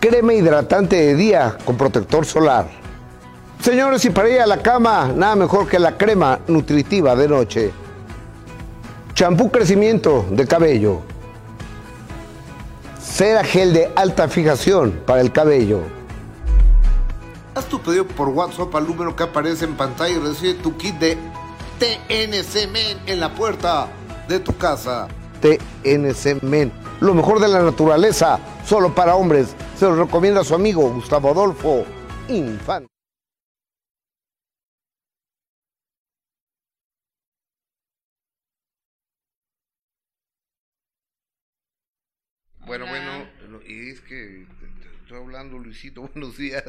crema hidratante de día con protector solar. Señores, y para ir a la cama, nada mejor que la crema nutritiva de noche. Champú crecimiento de cabello. Cera gel de alta fijación para el cabello. Haz tu pedido por WhatsApp al número que aparece en pantalla y recibe tu kit de TNC Men en la puerta de tu casa. TNC Men, lo mejor de la naturaleza, solo para hombres. Se lo recomienda su amigo Gustavo Adolfo Infante. Bueno, bueno, y es que estoy hablando, Luisito, buenos días.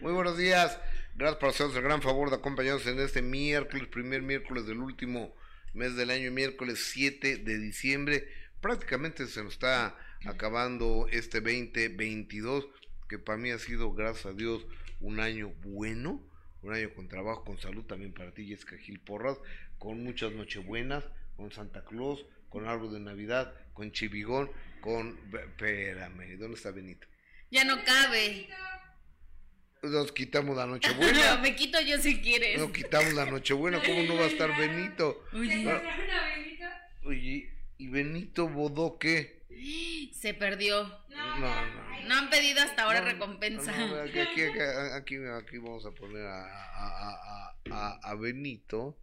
Muy buenos días. Gracias por hacernos el gran favor de acompañarnos en este miércoles, primer miércoles del último mes del año, miércoles 7 de diciembre. Prácticamente se nos está acabando este 2022, que para mí ha sido, gracias a Dios, un año bueno, un año con trabajo, con salud también para ti, Jessica Gil Porras, con muchas nochebuenas, con Santa Claus, con árbol de Navidad, con Chivigón, con... Espérame, ¿dónde está Benito? Ya no cabe. Nos quitamos la Nochebuena. Me quito yo si quieres. Nos quitamos la Nochebuena, ¿cómo no va a estar Benito? Oye. Oye, ¿y Benito Bodó qué? Se perdió. No, no. No han pedido hasta ahora recompensa. No, aquí, aquí, aquí, aquí, vamos a poner a, a, a, a, Benito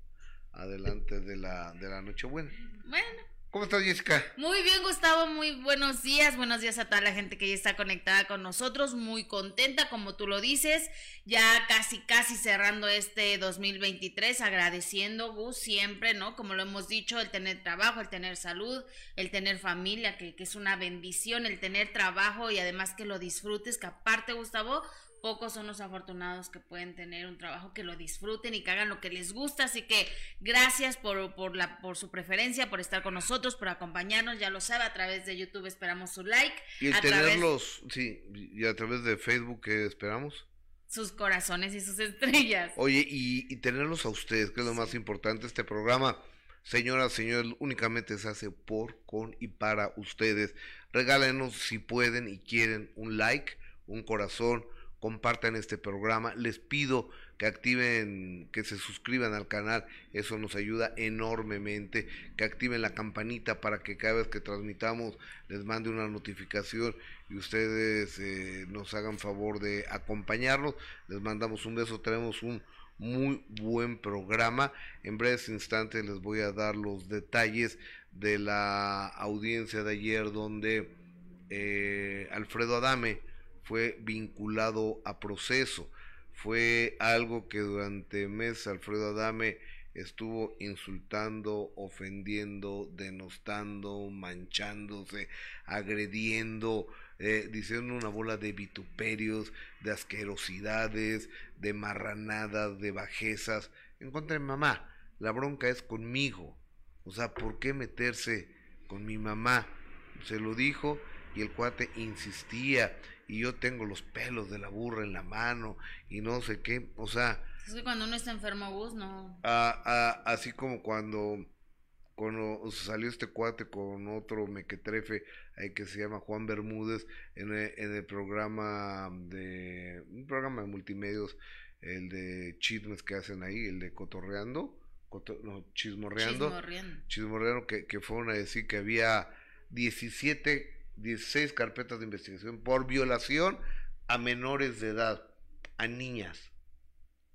adelante de la, de la Nochebuena. Bueno. ¿Cómo estás, Jessica? Muy bien, Gustavo. Muy buenos días. Buenos días a toda la gente que ya está conectada con nosotros. Muy contenta, como tú lo dices. Ya casi, casi cerrando este 2023. Agradeciendo, Gus, siempre, ¿no? Como lo hemos dicho, el tener trabajo, el tener salud, el tener familia, que, que es una bendición, el tener trabajo y además que lo disfrutes. Que aparte, Gustavo, pocos son los afortunados que pueden tener un trabajo que lo disfruten y que hagan lo que les gusta. Así que gracias por, por, la, por su preferencia, por estar con nosotros, por acompañarnos. Ya lo sabe, a través de YouTube esperamos su like. Y el tenerlos, sí, y a través de Facebook, ¿qué esperamos? Sus corazones y sus estrellas. Oye, y, y tenerlos a ustedes, que es lo más importante. Este programa, señoras, señores, únicamente se hace por, con y para ustedes. Regálenos si pueden y quieren un like, un corazón compartan este programa. Les pido que activen, que se suscriban al canal, eso nos ayuda enormemente. Que activen la campanita para que cada vez que transmitamos les mande una notificación y ustedes eh, nos hagan favor de acompañarnos. Les mandamos un beso, tenemos un muy buen programa. En breves instantes les voy a dar los detalles de la audiencia de ayer donde eh, Alfredo Adame fue vinculado a proceso. Fue algo que durante meses Alfredo Adame estuvo insultando, ofendiendo, denostando, manchándose, agrediendo, eh, diciendo una bola de vituperios, de asquerosidades, de marranadas, de bajezas. En contra de mamá, la bronca es conmigo. O sea, ¿por qué meterse con mi mamá? Se lo dijo y el cuate insistía y yo tengo los pelos de la burra en la mano y no sé qué, o sea... Es que cuando uno está enfermo, bus, no... así como cuando, cuando salió este cuate con otro mequetrefe ahí que se llama Juan Bermúdez en el, en el programa de... un programa de multimedios, el de chismes que hacen ahí, el de Cotorreando, no, chismorreando, chismorreando, chismorreando que, que fueron a decir que había 17 16 carpetas de investigación por violación a menores de edad, a niñas.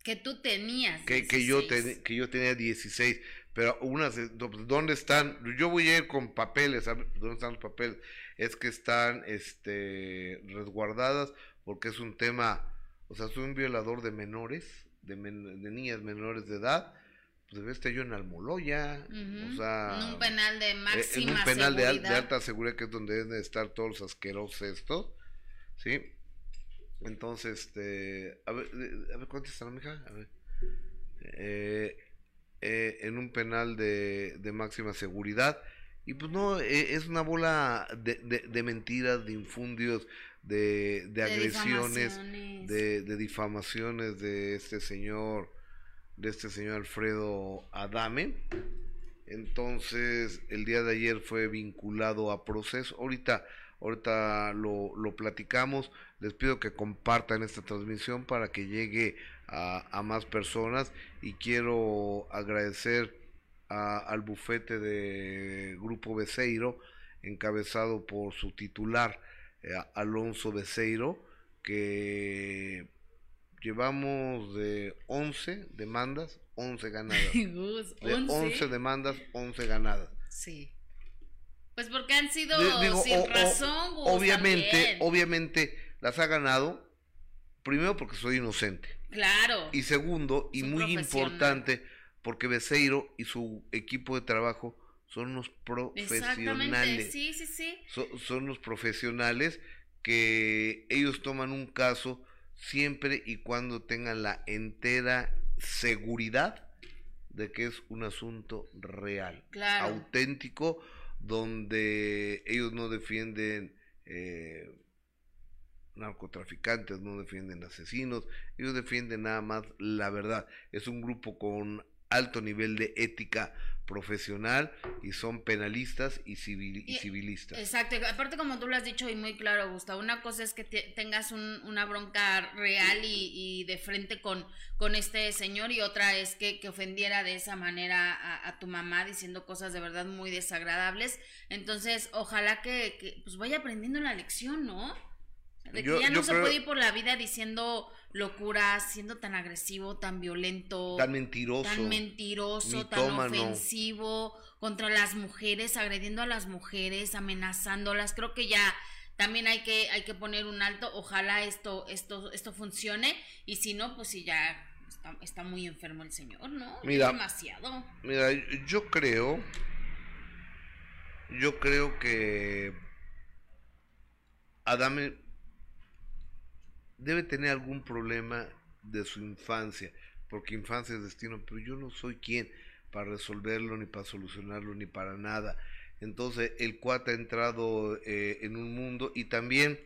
Que tú tenías. Que, que, yo, que yo tenía 16, pero unas, ¿dónde están? Yo voy a ir con papeles, ¿dónde están los papeles? Es que están este, resguardadas porque es un tema, o sea, soy un violador de menores, de, de niñas menores de edad, pues debe estar yo en Almoloya, o sea... En un penal de máxima En un penal de, alta seguridad, que es donde deben estar todos los asquerosos estos, ¿sí? Entonces, este, a ver, a ver, la mija, a ver. Eh, eh, en un penal de, de, máxima seguridad. Y pues no, eh, es una bola de, de, mentiras, de infundios, de, agresiones, de difamaciones de este señor, de este señor Alfredo Adame. Entonces, el día de ayer fue vinculado a proceso. Ahorita, ahorita lo, lo platicamos. Les pido que compartan esta transmisión para que llegue a, más personas y quiero agradecer al bufete de Grupo Beseiro, encabezado por su titular, eh, Alonso Beseiro, que llevamos de 11 demandas, 11 ganadas. De 11 demandas, 11 ganadas. Sí. Pues porque han sido sin razón, Obviamente, obviamente las ha ganado, primero porque soy inocente. Claro. Y segundo, y muy importante, porque Beseiro y su equipo de trabajo son unos profesionales. Sí, sí, sí. son los profesionales que ellos toman un caso siempre y cuando tengan la entera seguridad de que es un asunto real, auténtico, donde ellos no defienden eh, narcotraficantes, no defienden asesinos, ellos defienden nada más la verdad. Es un grupo con alto nivel de ética profesional y son penalistas y, civil, y, civilistas. Exacto, aparte como tú lo has dicho y muy claro, Gustavo, una cosa es que tengas una bronca real y, de frente con, con este señor y otra es que, ofendiera de esa manera a, tu mamá diciendo cosas de verdad muy desagradables. Entonces, ojalá que, que pues vaya aprendiendo la lección, ¿no? De que ya no se puede ir por la vida diciendo locuras, siendo tan agresivo, tan violento, tan mentiroso, tan mentiroso, tan ofensivo contra las mujeres, agrediendo a las mujeres, amenazándolas. Creo que ya también hay que hay que poner un alto. Ojalá esto esto esto funcione y si no, pues si ya está, muy enfermo el señor, ¿no? Mira, demasiado. Mira, yo creo yo creo que Adame debe tener algún problema de su infancia, porque infancia es destino, pero yo no soy quien para resolverlo, ni para solucionarlo, ni para nada. Entonces el cuate ha entrado eh, en un mundo y también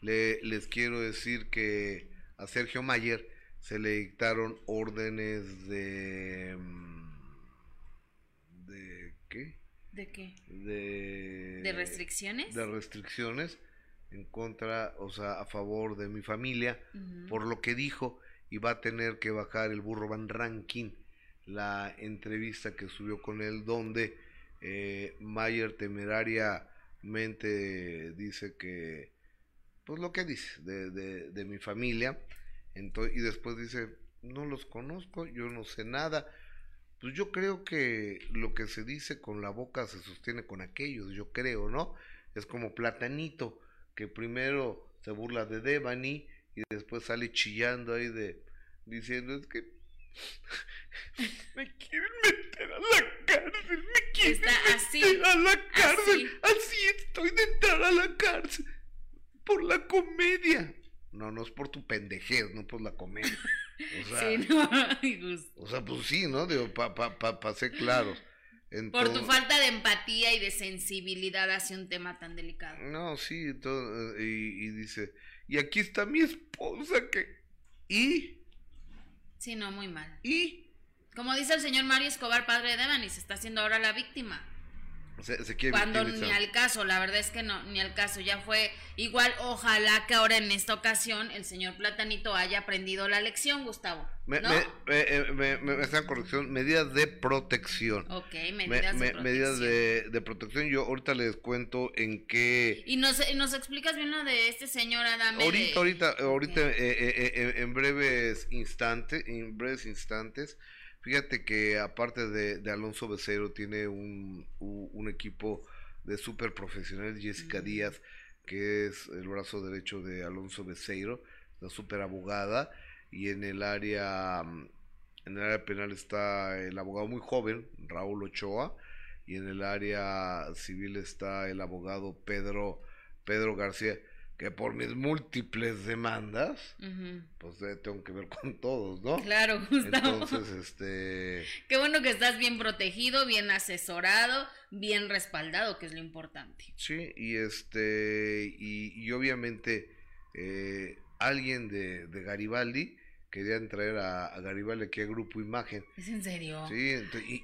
le, les quiero decir que a Sergio Mayer se le dictaron órdenes de... Mm, ¿De qué? ¿De qué? De, ¿De restricciones? De restricciones en contra, o sea, a favor de mi familia, por lo que dijo, y va a tener que bajar el burro Van Ranking la entrevista que subió con él, donde eh, Mayer temerariamente dice que, pues lo que dice de, de, de mi familia, entonces, y después dice, no los conozco, yo no sé nada, pues yo creo que lo que se dice con la boca se sostiene con aquellos, yo creo, ¿no? Es como platanito, que primero se burla de Devani y después sale chillando ahí de diciendo es que me quieren meter a la cárcel, me quieren meter a la cárcel, así. estoy de entrar a la cárcel por la comedia. No, no es por tu pendejez, no por la comedia. O sea, sí, no, o sea pues sí, ¿no? Digo, para pa, pa, pa ser claros. Por tu falta de empatía y de sensibilidad hacia un tema tan delicado. No, sí, todo, y, dice, y aquí está mi esposa que... ¿Y? Sí, no, muy mal. ¿Y? Como dice el señor Mario Escobar, padre de Devani, se está haciendo ahora la víctima. Cuando ni al caso, la verdad es que no, ni al caso, ya fue igual, ojalá que ahora en esta ocasión el señor Platanito haya aprendido la lección, Gustavo. Me, ¿no? me, me, me, corrección, medidas de protección. Ok, medidas de protección. Medidas de, protección, yo ahorita les cuento en qué... ¿Y nos, nos explicas bien lo de este señor Adame? Ahorita, ahorita, ahorita, eh, eh, eh, en breves instantes, en breves instantes, Fíjate que aparte de, Alonso Becerro tiene un, equipo de súper profesionales, Jessica Díaz, que es el brazo derecho de Alonso Becerro, la súper abogada, y en el área en el área penal está el abogado muy joven, Raúl Ochoa, y en el área civil está el abogado Pedro Pedro García. Que por mis múltiples demandas, pues eh, tengo que ver con todos, ¿no? Claro, Gustavo. Entonces, este... Qué bueno que estás bien protegido, bien asesorado, bien respaldado, que es lo importante. Sí, y este, y, obviamente eh, alguien de, de, Garibaldi querían traer a, Garibaldi aquí a Grupo Imagen. ¿Es en serio? Sí,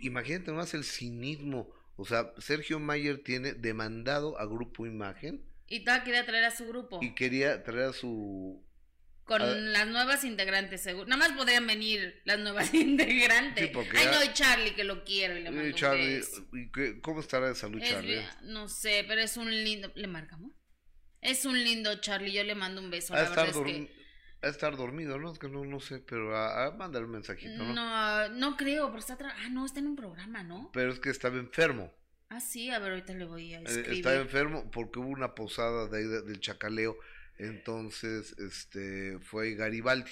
imagínate más el cinismo. O sea, Sergio Mayer tiene demandado a Grupo Imagen y todavía quería traer a su grupo. Y quería traer a su... Con las nuevas integrantes, seguro. Nada más podrían venir las nuevas integrantes. Ay, no, y Charlie, que lo quiero. Y le mando Charlie, ¿y ¿Cómo estará de salud, Charlie? No sé, pero es un lindo... ¿Le marcamos? Es un lindo Charlie, yo le mando un beso. A, estar, a estar dormido, ¿no? Es que no, no sé, pero a, a mandar un mensajito, ¿no? No, no creo, pero está... Ah, no, está en un programa, ¿no? Pero es que estaba enfermo. Ah, sí, a ver, ahorita le voy a eh, escribir. Está enfermo porque hubo una posada de ahí del Chacaleo, entonces este fue Garibaldi.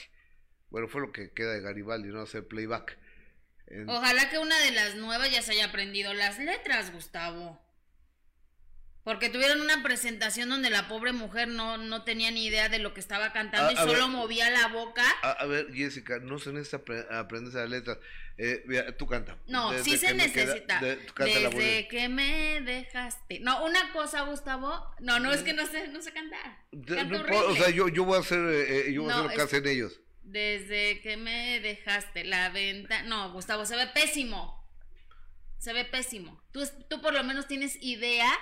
Bueno, fue lo que queda de Garibaldi, no hacer playback. Ojalá que una de las nuevas ya se haya aprendido las letras, Gustavo. Porque tuvieron una presentación donde la pobre mujer no, no tenía ni idea de lo que estaba cantando y solo movía la boca. A, ver, Jessica, no se necesita aprender esas letras. Eh, tú canta. No, sí se necesita. Desde que me dejaste. No, una cosa, Gustavo. No, no es que no sé, no sé cantar. o sea, yo, yo voy a hacer, eh, eh, yo voy a hacer lo que hacen ellos. Desde que me dejaste la venta. No, Gustavo, se ve pésimo. Se ve pésimo. Tú, tú por lo menos tienes idea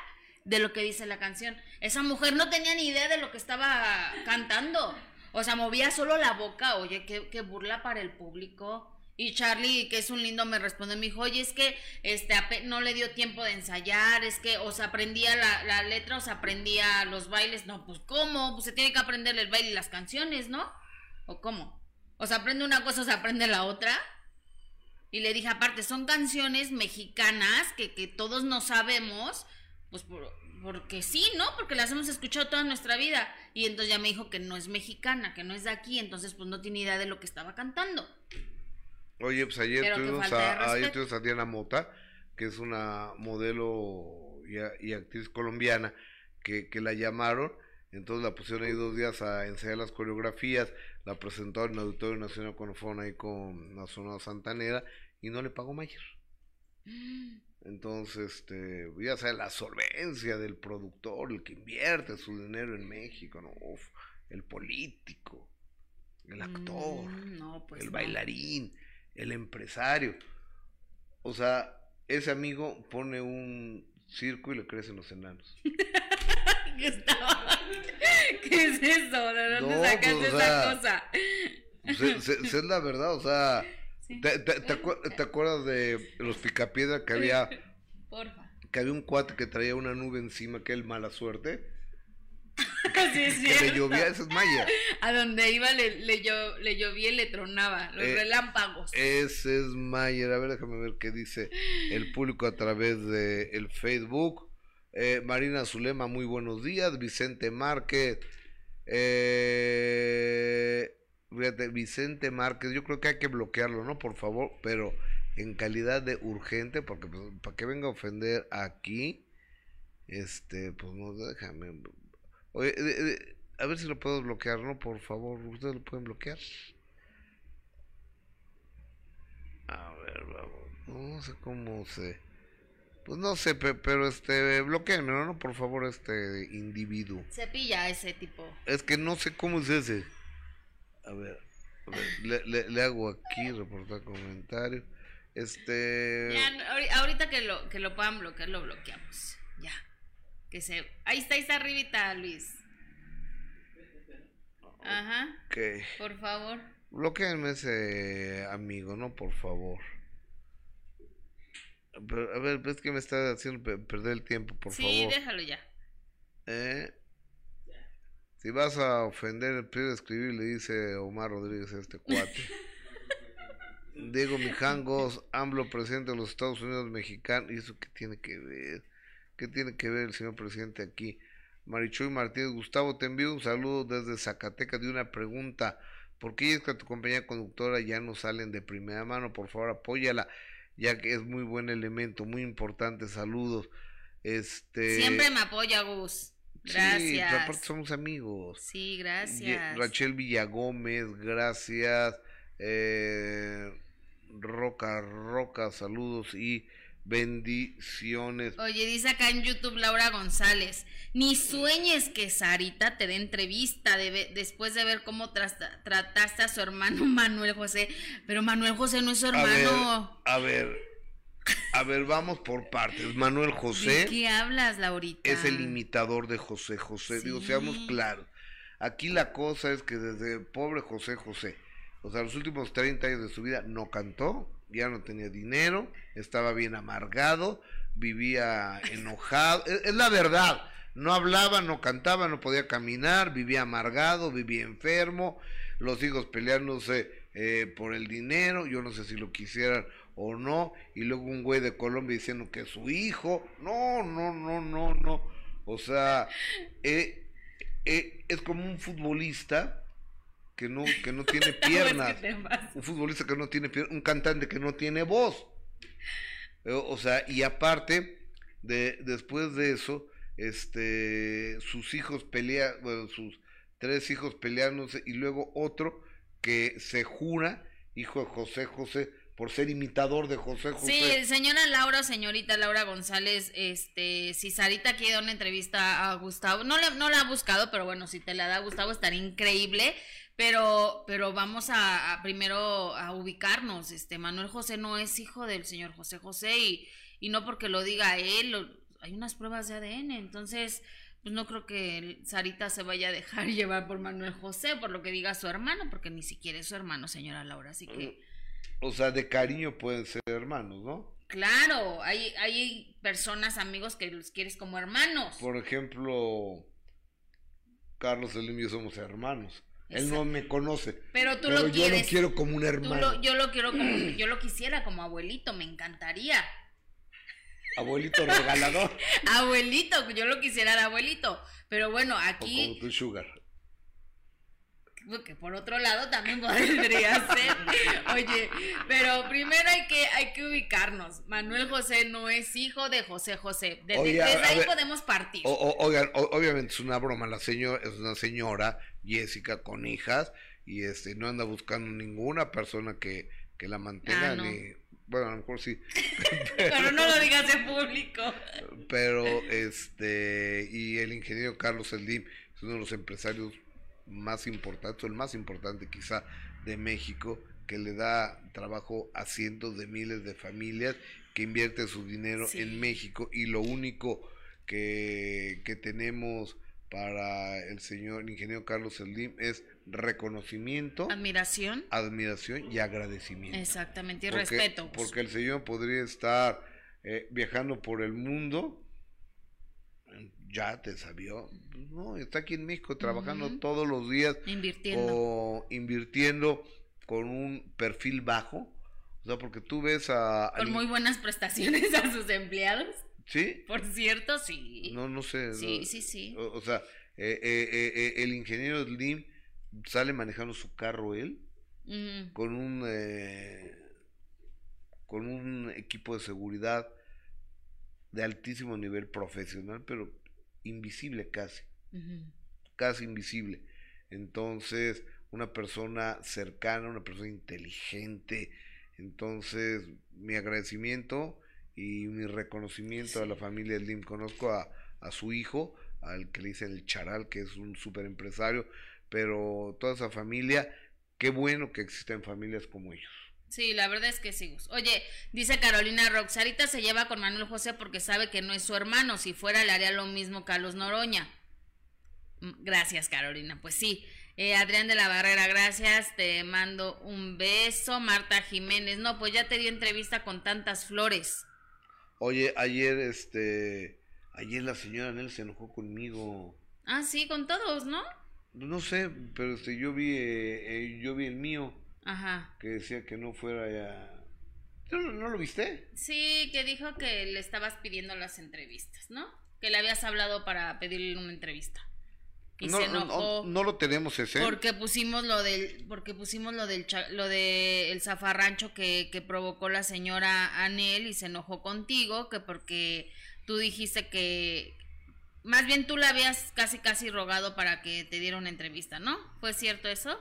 de lo que dice la canción. Esa mujer no tenía ni idea de lo que estaba cantando. O sea, movía solo la boca. Oye, qué, burla para el público. Y Charlie, que es un lindo, me responde, me dijo, oye, es que este no le dio tiempo de ensayar, es que o se aprendía la, la letra o se aprendía los bailes. No, pues ¿cómo? Pues se tiene que aprender el baile y las canciones, ¿no? ¿O cómo? O se aprende una cosa o se aprende la otra. Y le dije, aparte, son canciones mexicanas que, que todos no sabemos, pues porque sí, ¿no? Porque las hemos escuchado toda nuestra vida. Y entonces ya me dijo que no es mexicana, que no es de aquí, entonces pues no tiene idea de lo que estaba cantando. Oye, pues ayer tuvimos, a, Diana Mota, que es una modelo y, actriz colombiana, que, que, la llamaron, entonces la pusieron ahí dos días a ensayar las coreografías, la presentó en el Auditorio Nacional cuando fueron ahí con la zona santanera y no le pagó Mayer. Entonces, este, ya sea la solvencia del productor, el que invierte su dinero en México, ¿no? el político, el actor, mm, pues el bailarín, el empresario. O sea, ese amigo pone un circo y le crecen los enanos. ¿Qué, es eso? ¿De dónde no, sacaste pues, esa cosa? Pues, es la verdad, o sea ¿Te, acuerdas de los picapiedra que había? Porfa. Que había un cuate que traía una nube encima, que el mala suerte. sí, es que le llovía, esa es Maya. A donde iba le, le, le llovía y le tronaba, los eh, relámpagos. Ese es Mayer. A ver, déjame ver qué dice el público a través de el Facebook. Eh, Marina Zulema, muy buenos días. Vicente Márquez. Eh, Vicente Márquez, yo creo que hay que bloquearlo, ¿no? Por favor, pero en calidad de urgente, porque pues, para que venga a ofender aquí, este, pues no, déjame. Oye, a ver si lo puedo bloquear, ¿no? Por favor, ustedes lo pueden bloquear. A ver, vamos, no sé cómo se... Pues no sé, pero este, bloqueenme, ¿no? Por favor, este individuo. Se pilla ese tipo. Es que no sé cómo es ese. A ver, le, le, hago aquí, reportar comentario. Este. ahorita que lo, que lo puedan bloquear, lo bloqueamos. Ya. Que se. Ahí está, ahí está arribita, Luis. Ajá. Ok. Por favor. Bloqueenme ese amigo, ¿no? Por favor. a ver, es que me está haciendo perder el tiempo, por favor. Sí, déjalo ya. Eh. Si vas a ofender, el de escribir, le dice Omar Rodríguez a este cuate. Diego Mijangos, AMLO presidente de los Estados Unidos mexicanos. ¿Y eso qué tiene que ver? ¿Qué tiene que ver el señor presidente aquí? Marichuy Martínez, Gustavo, te envío un saludo desde Zacatecas de una pregunta. ¿Por qué es que tu compañía conductora ya no salen de primera mano? Por favor, apóyala, ya que es muy buen elemento, muy importante. Saludos. Este... Siempre me apoya, Gus. Gracias. Sí, aparte somos amigos. Sí, gracias. Rachel Villagómez, gracias. Eh, Roca, Roca, saludos y bendiciones. Oye, dice acá en YouTube Laura González, ni sueñes que Sarita te dé entrevista de después de ver cómo trasta- trataste a su hermano Manuel José, pero Manuel José no es su A ver, hermano. a ver, a ver, vamos por partes. Manuel ¿De José qué hablas, Laurita? es el imitador de José José. Digo, seamos claros. Aquí la cosa es que desde pobre José José, o sea, los últimos 30 años de su vida no cantó, ya no tenía dinero, estaba bien amargado, vivía enojado. Es, es la verdad. No hablaba, no cantaba, no podía caminar, vivía amargado, vivía enfermo, los hijos peleándose eh, por el dinero, yo no sé si lo quisieran o no, y luego un güey de Colombia diciendo que es su hijo, no, no, no, no, no, o sea, eh, eh, es como un futbolista que no, que no tiene piernas, un futbolista que no tiene piernas, un cantante que no tiene voz, Eh, o sea, y aparte, de, después de eso, este, sus hijos pelean, bueno, sus tres hijos peleándose, y luego otro que se jura, hijo de José José, por ser imitador de José José. Sí, señora Laura, señorita Laura González, este, si Sarita quiere dar una entrevista a Gustavo, no, le, no la ha buscado, pero bueno, si te la da Gustavo estaría increíble, pero, pero vamos a, a primero a ubicarnos, este, Manuel José no es hijo del señor José José y, y no porque lo diga él, lo- hay unas pruebas de ADN, entonces, pues no creo que Sarita se vaya a dejar llevar por Manuel José, por lo que diga su hermano, porque ni siquiera es su hermano, señora Laura, así que... O sea, de cariño pueden ser hermanos, ¿no? Claro, hay, hay personas, amigos que los quieres como hermanos. Por ejemplo, Carlos Slim y yo somos hermanos. Él no me conoce, Pero tú pero lo yo quieres. lo quiero como un hermano. lo- yo lo quiero como, yo lo quisiera como abuelito, me encantaría. Abuelito regalador. Abuelito, yo lo quisiera de abuelito. Pero bueno, o como aquí, tu sugar. Que por otro lado también podría ser. Oye, pero primero hay que, hay que ubicarnos. Manuel José no es hijo de José José. Desde, ahí ver, podemos partir. O- o- oigan, o- obviamente es una broma, la señora es una señora, Jessica, con hijas, y este no anda buscando ninguna persona que, que la mantenga, Ah, no. ni, bueno, a lo mejor sí, Pero no lo digas en público. pero este, y el ingeniero Carlos Slim es uno de los empresarios más importantes, o el más importante quizá de México, que le da trabajo a cientos de miles de familias que invierte su dinero Sí. en México y lo único que, que tenemos para el señor ingeniero Carlos Slim es reconocimiento, Admiración. admiración y agradecimiento. Exactamente, y Porque- respeto. pues. Porque el señor podría estar eh, viajando por el mundo, ya te sabió, no, está aquí en México trabajando todos los días Invirtiendo. o invirtiendo con un perfil bajo, o sea, porque tú ves a... al- Con muy buenas prestaciones a sus empleados. ¿Sí? Por cierto, sí. No, no sé. sí, no- sí, sí. O, o sea, eh, eh, eh, el ingeniero Slim sale manejando su carro él, con un eh, con un equipo de seguridad de altísimo nivel profesional, pero invisible casi, casi invisible. Entonces, una persona cercana, una persona inteligente. Entonces, mi agradecimiento y mi reconocimiento a la familia Slim. Conozco a, a su hijo, al que le dicen el Charal, que es un súper empresario, pero toda esa familia, qué bueno que existen familias como ellos. Sí, la verdad es que sí. Oye, dice Carolina Rox, Sarita se lleva con Manuel José porque sabe que no es su hermano. Si fuera, le haría lo mismo Carlos Noroña. Mm, Gracias, Carolina. Pues sí. Eh, Adrián de la Barrera, gracias. Te mando un beso. Marta Jiménez, no, pues ya te dio entrevista con tantas flores. Oye, ayer, este, ayer la señora Nel se enojó conmigo. Ah, sí, con todos, ¿no? No sé, pero este, yo vi, eh, eh, yo vi el mío Ajá. que decía que no fuera ya. ¿No, no, lo viste? Sí, que dijo que le estabas pidiendo las entrevistas, ¿no? Que le habías hablado para pedirle una entrevista. Y no, se no, enojó. no, no lo tenemos ese. Porque pusimos lo del, porque pusimos lo del, cha- lo de el zafarrancho que, que provocó la señora Anel y se enojó contigo, que porque tú dijiste que, más bien tú la habías casi casi rogado para que te diera una entrevista, ¿no? ¿Fue cierto eso?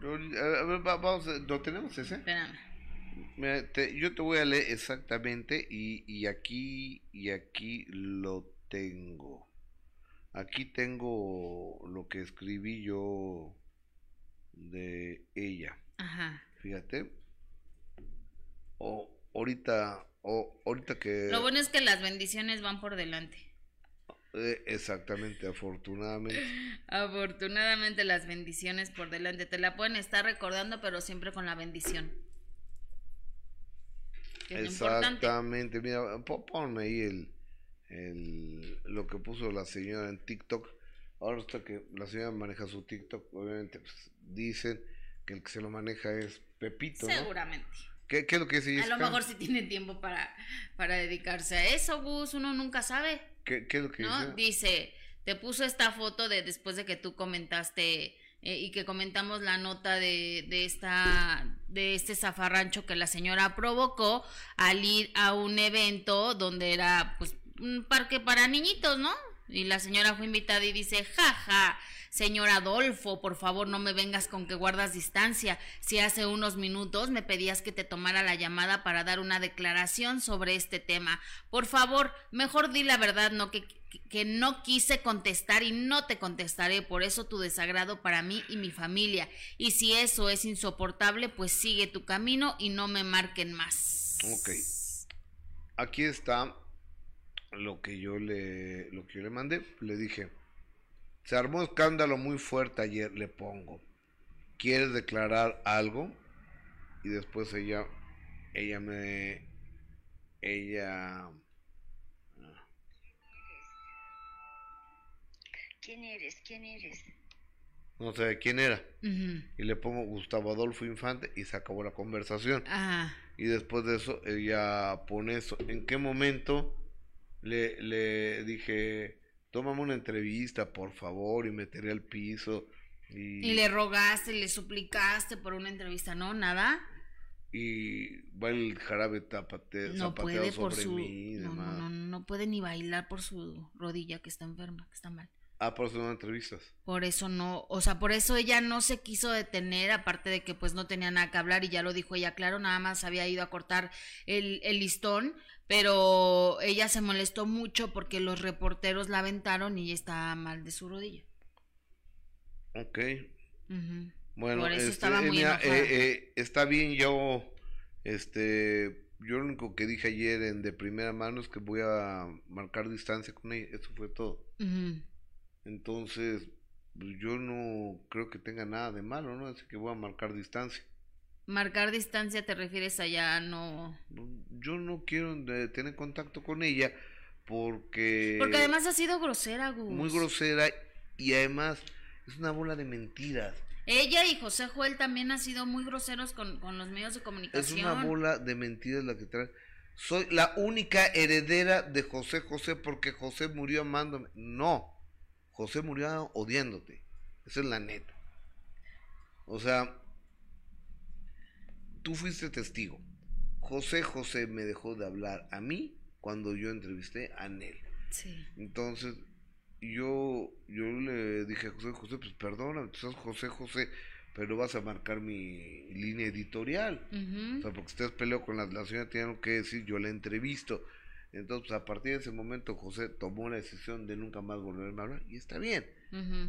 A ver, vamos, ¿lo tenemos ese? Espérame. yo te voy a leer exactamente y, y aquí y aquí lo tengo. Aquí tengo lo que escribí yo de ella. Ajá. Fíjate. O ahorita, o ahorita que. Lo bueno es que las bendiciones van por delante. Eh, exactamente, afortunadamente. afortunadamente las bendiciones por delante. Te la pueden estar recordando, pero siempre con la bendición. exactamente. Mira, ponme ahí el, el, lo que puso la señora en TikTok. Ahora hasta que la señora maneja su TikTok, obviamente pues, dicen que el que se lo maneja es Pepito. Seguramente. ¿Qué, ¿Qué, es lo que dice A lo mejor si tiene tiempo para, para dedicarse a eso, Gus, uno nunca sabe. ¿Qué, qué es lo que ¿no? dice? te puso esta foto de después de que tú comentaste eh, y que comentamos la nota de, de, esta de este zafarrancho que la señora provocó al ir a un evento donde era pues un parque para niñitos, ¿no? Y la señora fue invitada y dice, jaja, señor Adolfo, por favor no me vengas con que guardas distancia. Si hace unos minutos me pedías que te tomara la llamada para dar una declaración sobre este tema. Por favor, mejor di la verdad, no que, que no quise contestar y no te contestaré, por eso tu desagrado para mí y mi familia. Y si eso es insoportable, pues sigue tu camino y no me marquen más. Ok. Aquí está lo que yo le, lo que yo le mandé, le dije, se armó escándalo muy fuerte ayer, le pongo. ¿Quieres declarar algo? Y después ella, ella me, ella... ¿Quién eres? ¿Quién eres? No sé quién era. Y le pongo Gustavo Adolfo Infante y se acabó la conversación. Y después de eso, ella pone eso. ¿En qué momento le, le dije, tómame una entrevista, por favor, y meteré al piso. Y... le rogaste, le suplicaste por una entrevista, ¿no? ¿Nada? Y va el jarabe tapate, no puede por su... mí no, no, no, puede ni bailar por su rodilla que está enferma, que está mal. Ah, por eso no entrevistas. Por eso no, o sea, por eso ella no se quiso detener, aparte de que pues no tenía nada que hablar y ya lo dijo ella, claro, nada más había ido a cortar el, el listón, pero ella se molestó mucho porque los reporteros la aventaron y ella estaba mal de su rodilla. Ok. Bueno, Por eso este, estaba muy eh, eh, está bien, yo, este, yo lo único que dije ayer en de primera mano es que voy a marcar distancia con ella, eso fue todo. Entonces, pues, yo no creo que tenga nada de malo, ¿no? Así que voy a marcar distancia. Marcar distancia te refieres allá, no. Yo no quiero tener contacto con ella porque. Porque además ha sido grosera, Gus. Muy grosera y además es una bola de mentiras. Ella y José Joel también han sido muy groseros con, con los medios de comunicación. Es una bola de mentiras la que trae. Soy la única heredera de José José porque José murió amándome. No, José murió odiándote. Esa es la neta. O sea, tú fuiste testigo. José José me dejó de hablar a mí cuando yo entrevisté a Nel. Sí. Entonces, yo, yo le dije a José José, pues perdona, tú sos José José, pero vas a marcar mi línea editorial. O sea, porque ustedes peleó con la, la señora, tienen que decir, yo la entrevisto. Entonces, pues, a partir de ese momento, José tomó la decisión de nunca más volverme a hablar, y está bien.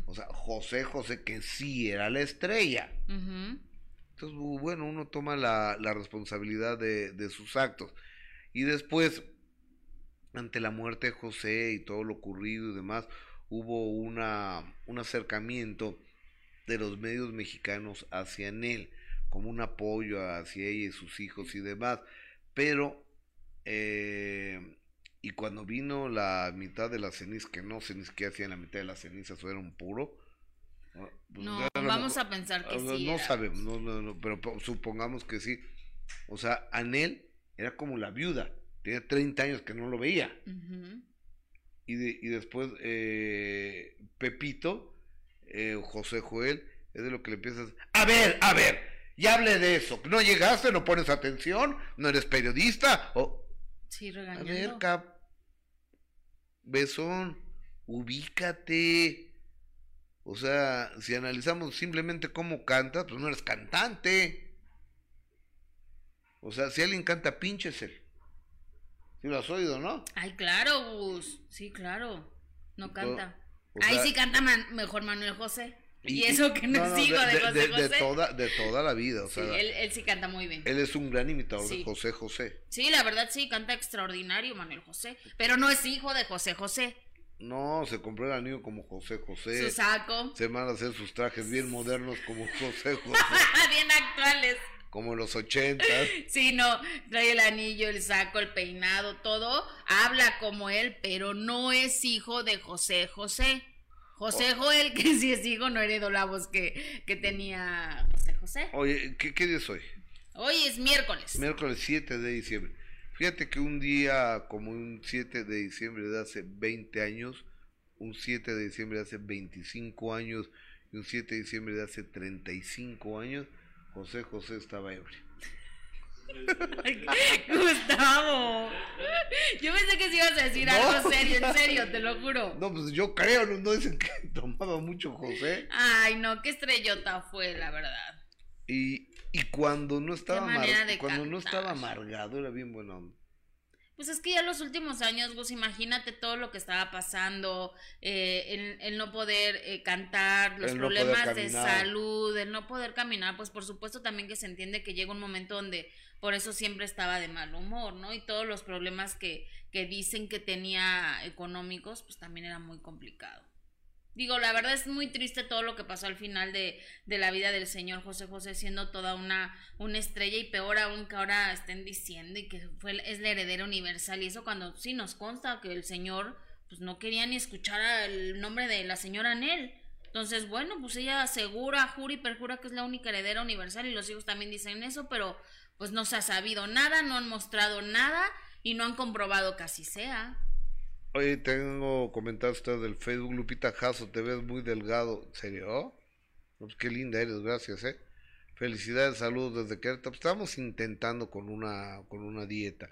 O sea, José José, que sí era la estrella. Entonces, bueno, uno toma la, responsabilidad de, sus actos. Y después, ante la muerte de José y todo lo ocurrido y demás, hubo una, un acercamiento de los medios mexicanos hacia él, como un apoyo hacia ella y sus hijos y demás. Pero, eh, y cuando vino la mitad de la ceniza, que no sé ni siquiera hacían la mitad de la ceniza, eso era un puro, pues no, vamos a pensar que sí. No sabemos, no, no, no, pero supongamos que sí. O sea, Anel era como la viuda, tenía 30 años que no lo veía. y, de, y después eh, Pepito, eh, José Joel, es de lo que le empiezas, a ver, a ver, ya hablé de eso, no llegaste, no pones atención, no eres periodista, o... Sí, regañando. A ver, cap, besón, ubícate. O sea, si analizamos simplemente cómo canta, pues no eres cantante. O sea, si alguien canta, pínchese. Si lo has oído, ¿no? Ay, claro, Gus. Sí, claro. No canta. O Ahí sí canta man- mejor Manuel José. Y, y- eso que no, es hijo de, José de, José. toda, de toda la vida. O Sí, sea, él, él sí canta muy bien. él es un gran imitador Sí. de José José. Sí, la verdad sí, canta extraordinario Manuel José. Pero no es hijo de José José. No, se compró el anillo como José José. Su saco. Se van a hacer sus trajes bien modernos como José José. bien actuales. como en los ochentas. Sí, no, trae el anillo, el saco, el peinado, todo. Habla como él, pero no es hijo de José José. José Joel, que sí es hijo, no heredó la voz que, que tenía José José. Oye, ¿qué, qué día es hoy? Hoy es miércoles. Miércoles 7 de diciembre. Fíjate que un día como un 7 de diciembre de hace 20 años, un 7 de diciembre de hace 25 años y un 7 de diciembre de hace 35 años, José José estaba ebrio. Gustavo. Yo pensé que sí ibas a decir No, algo serio, en serio, te lo juro. No, pues yo creo, no, no dicen que tomaba mucho José. Ay, no, qué estrellota fue, la verdad. Y, y cuando no estaba manera amar- de cuando no estaba amargado era bien bueno hombre. Pues es que ya los últimos años, Gus, imagínate todo lo que estaba pasando, eh, el, el no poder eh, cantar, los El no poder problemas de salud, el no poder caminar, pues por supuesto también que se entiende que llega un momento donde por eso siempre estaba de mal humor, ¿no? Y todos los problemas que, que dicen que tenía económicos, pues también era muy complicado. Digo, la verdad es muy triste todo lo que pasó al final de, de la vida del señor José José, siendo toda una, una estrella y peor aún que ahora estén diciendo y que fue, es la heredera universal. Y eso cuando sí nos consta que el señor pues no quería ni escuchar el nombre de la señora Anel. Entonces, bueno, pues ella asegura, jura y perjura que es la única heredera universal y los hijos también dicen eso, pero pues no se ha sabido nada, no han mostrado nada y no han comprobado que así sea. Oye, tengo comentarios del Facebook. Lupita Jasso, te ves muy delgado. ¿En serio? Pues qué linda eres, gracias, ¿eh? Felicidades, saludos desde Querétaro. Pues Estamos intentando con una, con una dieta.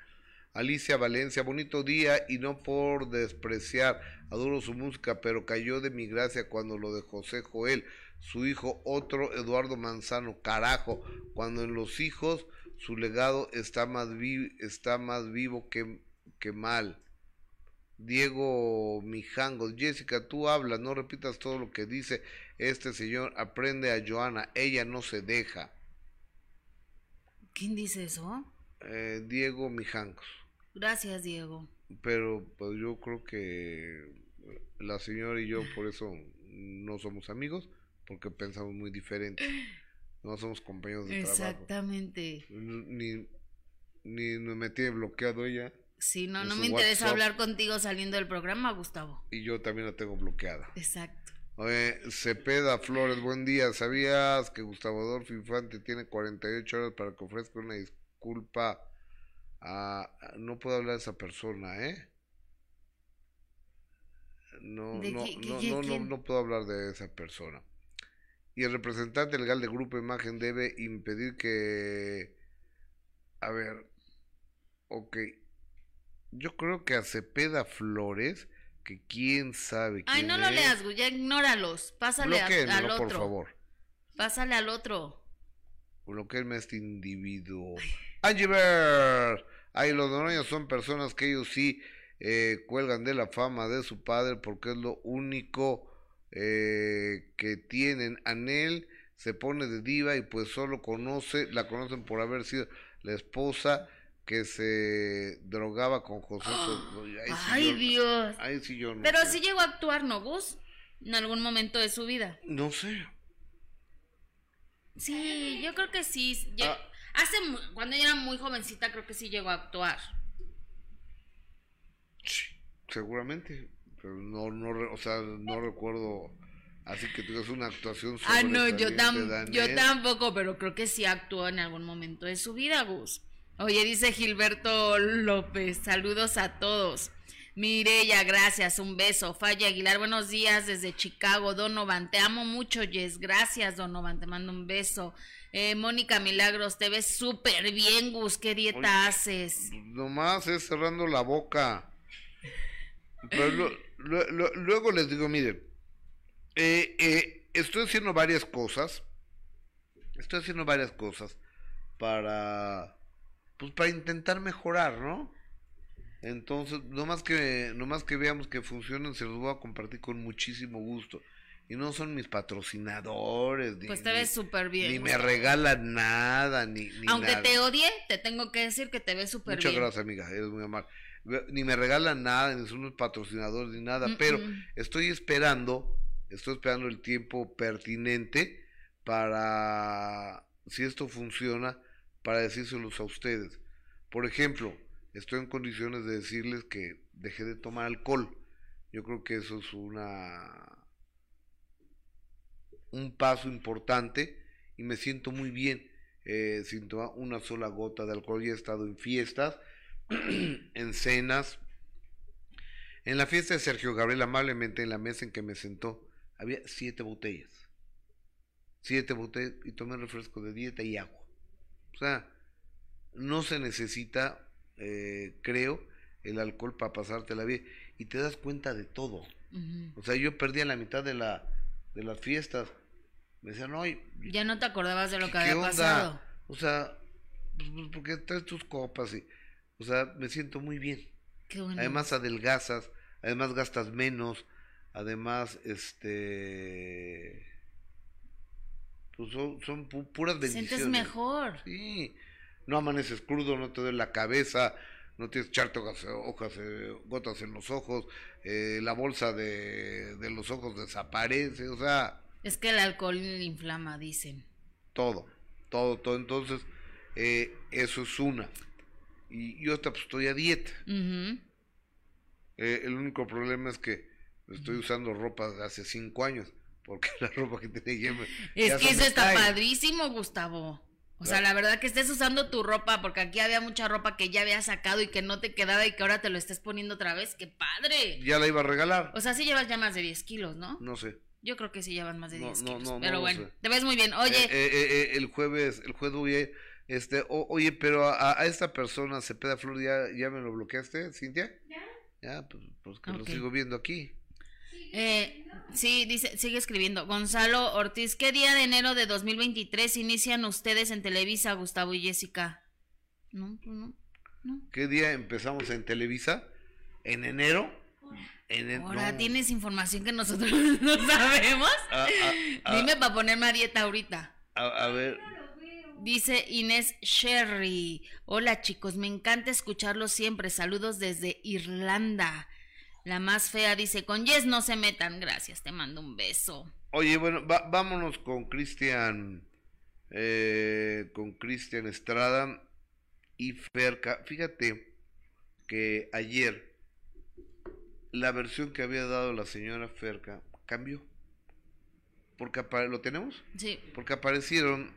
Alicia Valencia, bonito día y no por despreciar, adoro su música, pero cayó de mi gracia cuando lo de José Joel, su hijo otro Eduardo Manzano, carajo, cuando en los hijos su legado está más, vi- está más vivo que, que mal. Diego Mijangos, Jessica, tú hablas, no repitas todo lo que dice este señor, aprende a Joana, ella no se deja. ¿Quién dice eso? Eh, Diego Mijangos, Gracias, Diego. pero pues yo creo que la señora y yo por eso no somos amigos, porque pensamos muy diferente, no somos compañeros de trabajo. Exactamente. Ni, ni me tiene bloqueado ella Sí, no, no me interesa WhatsApp. hablar contigo saliendo del programa, Gustavo. y yo también la tengo bloqueada. Exacto. Oye, Cepeda Flores, buen día. ¿Sabías que Gustavo Adolfo Infante tiene 48 horas para que ofrezca una disculpa a... No puedo hablar de esa persona, ¿eh? No, ¿De no, no, no, no puedo hablar de esa persona. Y el representante legal del Grupo Imagen debe impedir que... A ver, ok. Yo creo que a Cepeda Flores, que quién sabe quién Ay, no lo leas, Gus, ya ignóralos. Pásale a- al por otro. favor. Pásale al otro. bloquearme a este individuo. Angie Bear. Ay, los Noroña son personas que ellos sí eh, cuelgan de la fama de su padre porque es lo único eh, que tienen. Anel se pone de diva y pues solo conoce, la conocen por haber sido la esposa que se drogaba con José. Ay, sí, Ay, yo- Dios. Ay, sí, yo no Pero sí llegó a actuar, ¿no, Gus? En algún momento de su vida. No sé. Sí, yo creo que sí. Ah. Hace, cuando ella era muy jovencita, creo que sí llegó a actuar. Sí, seguramente, pero no, no, o sea, no recuerdo, así que es una actuación Ah, no, yo, tam- yo tampoco, pero creo que sí actuó en algún momento de su vida, Gus. Oye, dice Gilberto López, saludos a todos. Mireya, gracias, un beso. Falla Aguilar, buenos días desde Chicago. Donovan, te amo mucho, Jess. Gracias, Donovan, te mando un beso. Eh, Mónica Milagros, te ves súper bien, Gus. ¿Qué dieta haces? Nomás es cerrando la boca. Pero luego les digo, miren, eh, eh, estoy haciendo varias cosas, estoy haciendo varias cosas para, pues para intentar mejorar, ¿no? Entonces, más que, más que veamos que funcionen, se los voy a compartir con muchísimo gusto. Y no son mis patrocinadores. pues te ves súper bien. Ni me regalan nada, ni, Aunque te odie, te tengo que decir que te ves súper bien. Muchas gracias, amiga, eres muy amable. Ni me regalan nada, ni son unos patrocinadores, ni nada, pero estoy esperando, estoy esperando el tiempo pertinente para, si esto funciona, para decírselos a ustedes. Por ejemplo, estoy en condiciones de decirles que dejé de tomar alcohol. Yo creo que eso es una un paso importante y me siento muy bien eh, sin tomar una sola gota de alcohol. Ya he estado en fiestas, en cenas. En la fiesta de Sergio Gabriel, amablemente en la mesa en que me sentó, había siete botellas. Siete botellas y tomé refresco de dieta y agua. O sea, no se necesita eh, creo, el alcohol para pasarte la vida. Y te das cuenta de todo. O sea, yo perdía la mitad de, la, de las fiestas. Me decían, no, ya no te acordabas de lo que había pasado. O sea, pues, pues, porque traes tus copas y, o sea, me siento muy bien. Además adelgazas, además gastas menos, además, este, pues son, son puras bendiciones. Sientes mejor. Sí no amaneces crudo, no te duele la cabeza, no tienes echarte hojas, eh, gotas en los ojos, eh, la bolsa de, los ojos desaparece, o sea... Es que el alcohol inflama, dicen. Todo, todo, todo. Entonces, eh, eso es una. Y yo hasta pues, estoy a dieta. el único problema es que estoy usando ropa de hace cinco años, porque la ropa que tenía ya Es que eso está padrísimo, Gustavo. O sea, la verdad que estés usando tu ropa, porque aquí había mucha ropa que ya había sacado y que no te quedaba y que ahora te lo estés poniendo otra vez. ¡Qué padre! Ya la iba a regalar. O sea, sí llevas ya más de 10 kilos, ¿no? No sé. Yo creo que sí llevas más de 10 kilos. No, no, pero bueno, te ves muy bien. Oye. Eh, eh, eh, el jueves, el jueves, este, oye, pero a, esta persona, Cepeda Flor, ¿ya, ¿ya me lo bloqueaste, Cintia? Ya. Ya, pues, pues que lo sigo viendo aquí. Eh, sí, dice, sigue escribiendo. Gonzalo Ortiz, ¿qué día de enero de 2023 inician ustedes en Televisa, Gustavo y Jessica? No, pues no, no. ¿Qué día empezamos en Televisa? ¿En enero? Ahora tienes información que nosotros no sabemos. Ah, ah, ah. Dime para ponerme a dieta ahorita. A, ver. Dice Inés Sherry. Hola chicos, me encanta escucharlos siempre. Saludos desde Irlanda. La más fea dice, con Yes no se metan, gracias, te mando un beso. Oye, bueno, vámonos con Cristian, eh, con Cristian Estrada y Ferca. Fíjate que ayer la versión que había dado la señora Ferca cambió. Porque ¿Lo tenemos? Sí. Porque aparecieron,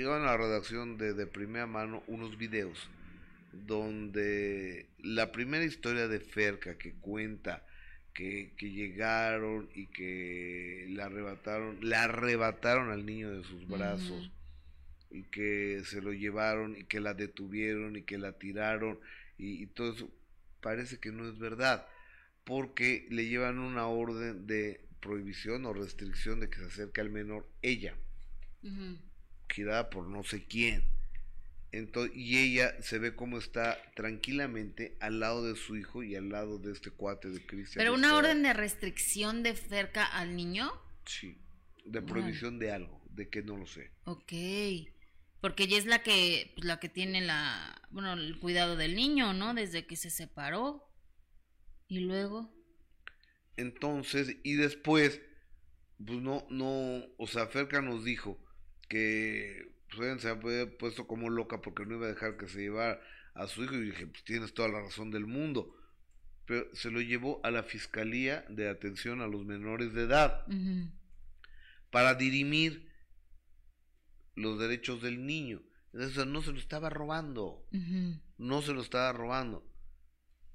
iban a la redacción de, de primera mano unos videos donde la primera historia de Ferca que cuenta que, llegaron y que la arrebataron, le arrebataron al niño de sus brazos y que se lo llevaron y que la detuvieron y que la tiraron y, todo eso parece que no es verdad porque le llevan una orden de prohibición o restricción de que se acerque al menor ella, girada por no sé quién y ella se ve como está tranquilamente al lado de su hijo y al lado de este cuate de Cristian. ¿Pero una orden de restricción de cerca al niño? Sí, de prohibición de algo, de que no lo sé. Ok, porque ella es la que, pues, la que tiene la, bueno, el cuidado del niño, ¿no? Desde que se separó. Y luego. Entonces, y después, pues no, no, o sea, Ferca nos dijo que pues se había puesto como loca porque no iba a dejar que se llevara a su hijo y dije, pues tienes toda la razón del mundo. Pero se lo llevó a la Fiscalía de Atención a los Menores de Edad para dirimir los derechos del niño. Entonces no se lo estaba robando, no se lo estaba robando.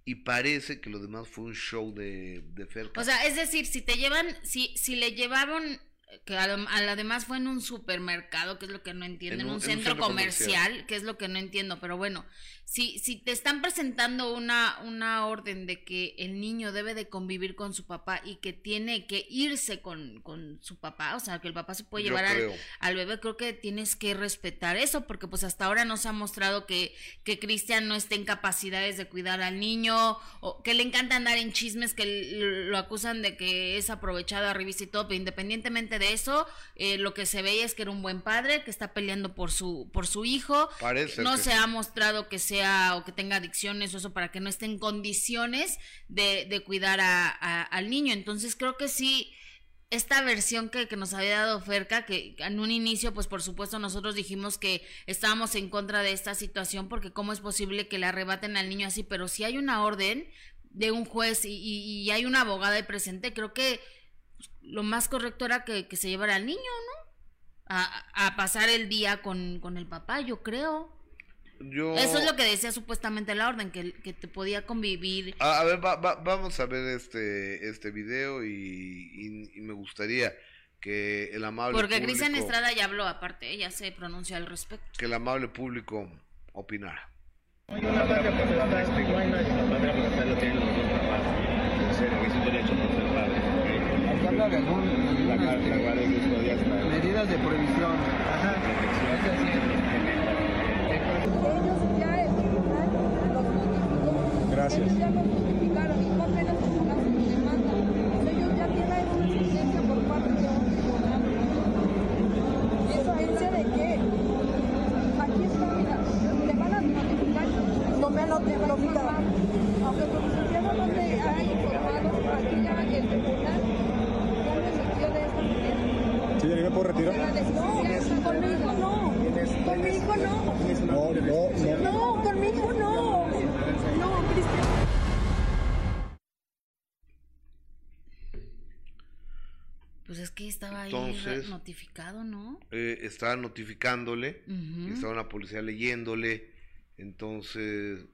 Y parece que lo demás fue un show de, de O sea, es decir, si te llevan, si, si le llevaron que además fue en un supermercado, que es lo que no entiendo, en un, centro, comercial, que es lo que no entiendo, pero bueno, si, si te están presentando una, una orden de que el niño debe de convivir con su papá y que tiene que irse con, con su papá, o sea, que el papá se puede llevar al, al, bebé, creo que tienes que respetar eso, porque pues hasta ahora nos ha mostrado que, que Cristian no está en capacidades de cuidar al niño, o que le encanta andar en chismes, que lo acusan de que es aprovechado a revista y todo, pero independientemente de eso, eh, lo que se ve es que era un buen padre, que está peleando por su, por su hijo, Parece no se ha mostrado que sea o que tenga adicciones o eso para que no esté en condiciones de, de cuidar a, al niño. Entonces creo que sí, esta versión que, nos había dado Ferca, que en un inicio, pues por supuesto nosotros dijimos que estábamos en contra de esta situación porque cómo es posible que le arrebaten al niño así, pero si hay una orden de un juez y, hay una abogada ahí presente, creo que lo más correcto era que, se llevara al niño, ¿no? A, a pasar el día con, con el papá, yo creo. Eso es lo que decía supuestamente la orden, que, que te podía convivir. A, ver, vamos a ver este, este video y, me gustaría que el amable Porque Cristian Estrada ya habló aparte, ella se pronunció al respecto. Que el amable público opinara. medidas de prohibición. Gracias. Ellos ya nos notificaron y no apenas una demanda. Ellos ya tienen una sentencia por parte de un tribunal. ¿Y esa agencia de qué? Aquí está, mira, te van a notificar. No me han notificado. Aunque por licenciado no te haya informado, aquí ya el tribunal ya me emitió de esta manera. ¿Sí, ya me puedo retirar? No, con mi hijo no. Con mi hijo no. No, no, no. No, con mi hijo no. Pues es que estaba ahí notificado, ¿no? Eh, estaba notificándole, estaba una policía leyéndole, entonces,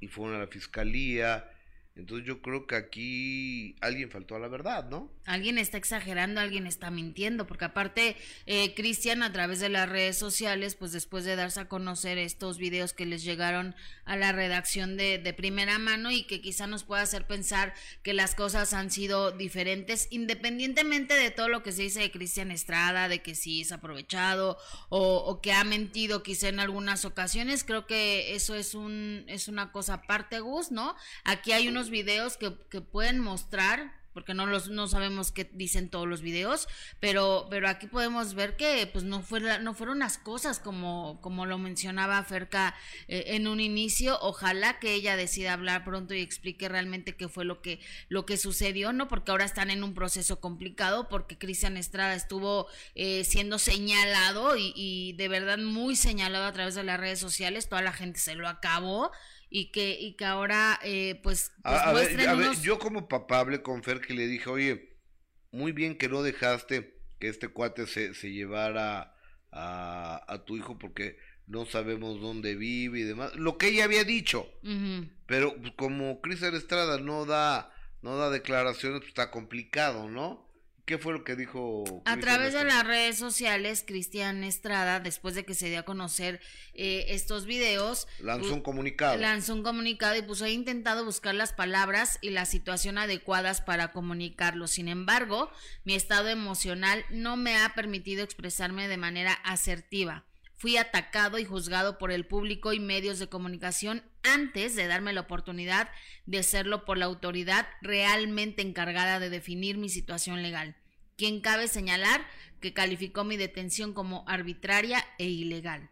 y fueron a la fiscalía, entonces yo creo que aquí alguien faltó a la verdad, ¿no? Alguien está exagerando, alguien está mintiendo, porque aparte eh, Cristian a través de las redes sociales, pues después de darse a conocer estos videos que les llegaron a la redacción de, de primera mano y que quizá nos pueda hacer pensar que las cosas han sido diferentes, independientemente de todo lo que se dice de Cristian Estrada, de que sí es aprovechado o, que ha mentido quizá en algunas ocasiones, creo que eso es, un, es una cosa aparte, Gus, ¿no? Aquí hay unos videos que, que pueden mostrar porque no los no sabemos qué dicen todos los videos, pero pero aquí podemos ver que pues no fue no fueron las cosas como como lo mencionaba Ferca eh, en un inicio, ojalá que ella decida hablar pronto y explique realmente qué fue lo que lo que sucedió, no porque ahora están en un proceso complicado porque Cristian Estrada estuvo eh, siendo señalado y, y de verdad muy señalado a través de las redes sociales, toda la gente se lo acabó y que, y que ahora eh, pues, pues a, ver, yo como papá hablé con Fer que le dije, oye, muy bien que no dejaste que este cuate se, se llevara a, a tu hijo porque no sabemos dónde vive y demás, lo que ella había dicho, pero pues, como Cristian Estrada no da, no da declaraciones, pues está complicado, ¿no? ¿Qué fue lo que dijo? A través de las redes sociales, Cristian Estrada, después de que se dio a conocer eh, estos videos, lanzó un comunicado. Lanzó un comunicado y puso, he intentado buscar las palabras y la situación adecuadas para comunicarlo. Sin embargo, mi estado emocional no me ha permitido expresarme de manera asertiva. Fui atacado y juzgado por el público y medios de comunicación antes de darme la oportunidad de serlo por la autoridad realmente encargada de definir mi situación legal, quien cabe señalar que calificó mi detención como arbitraria e ilegal.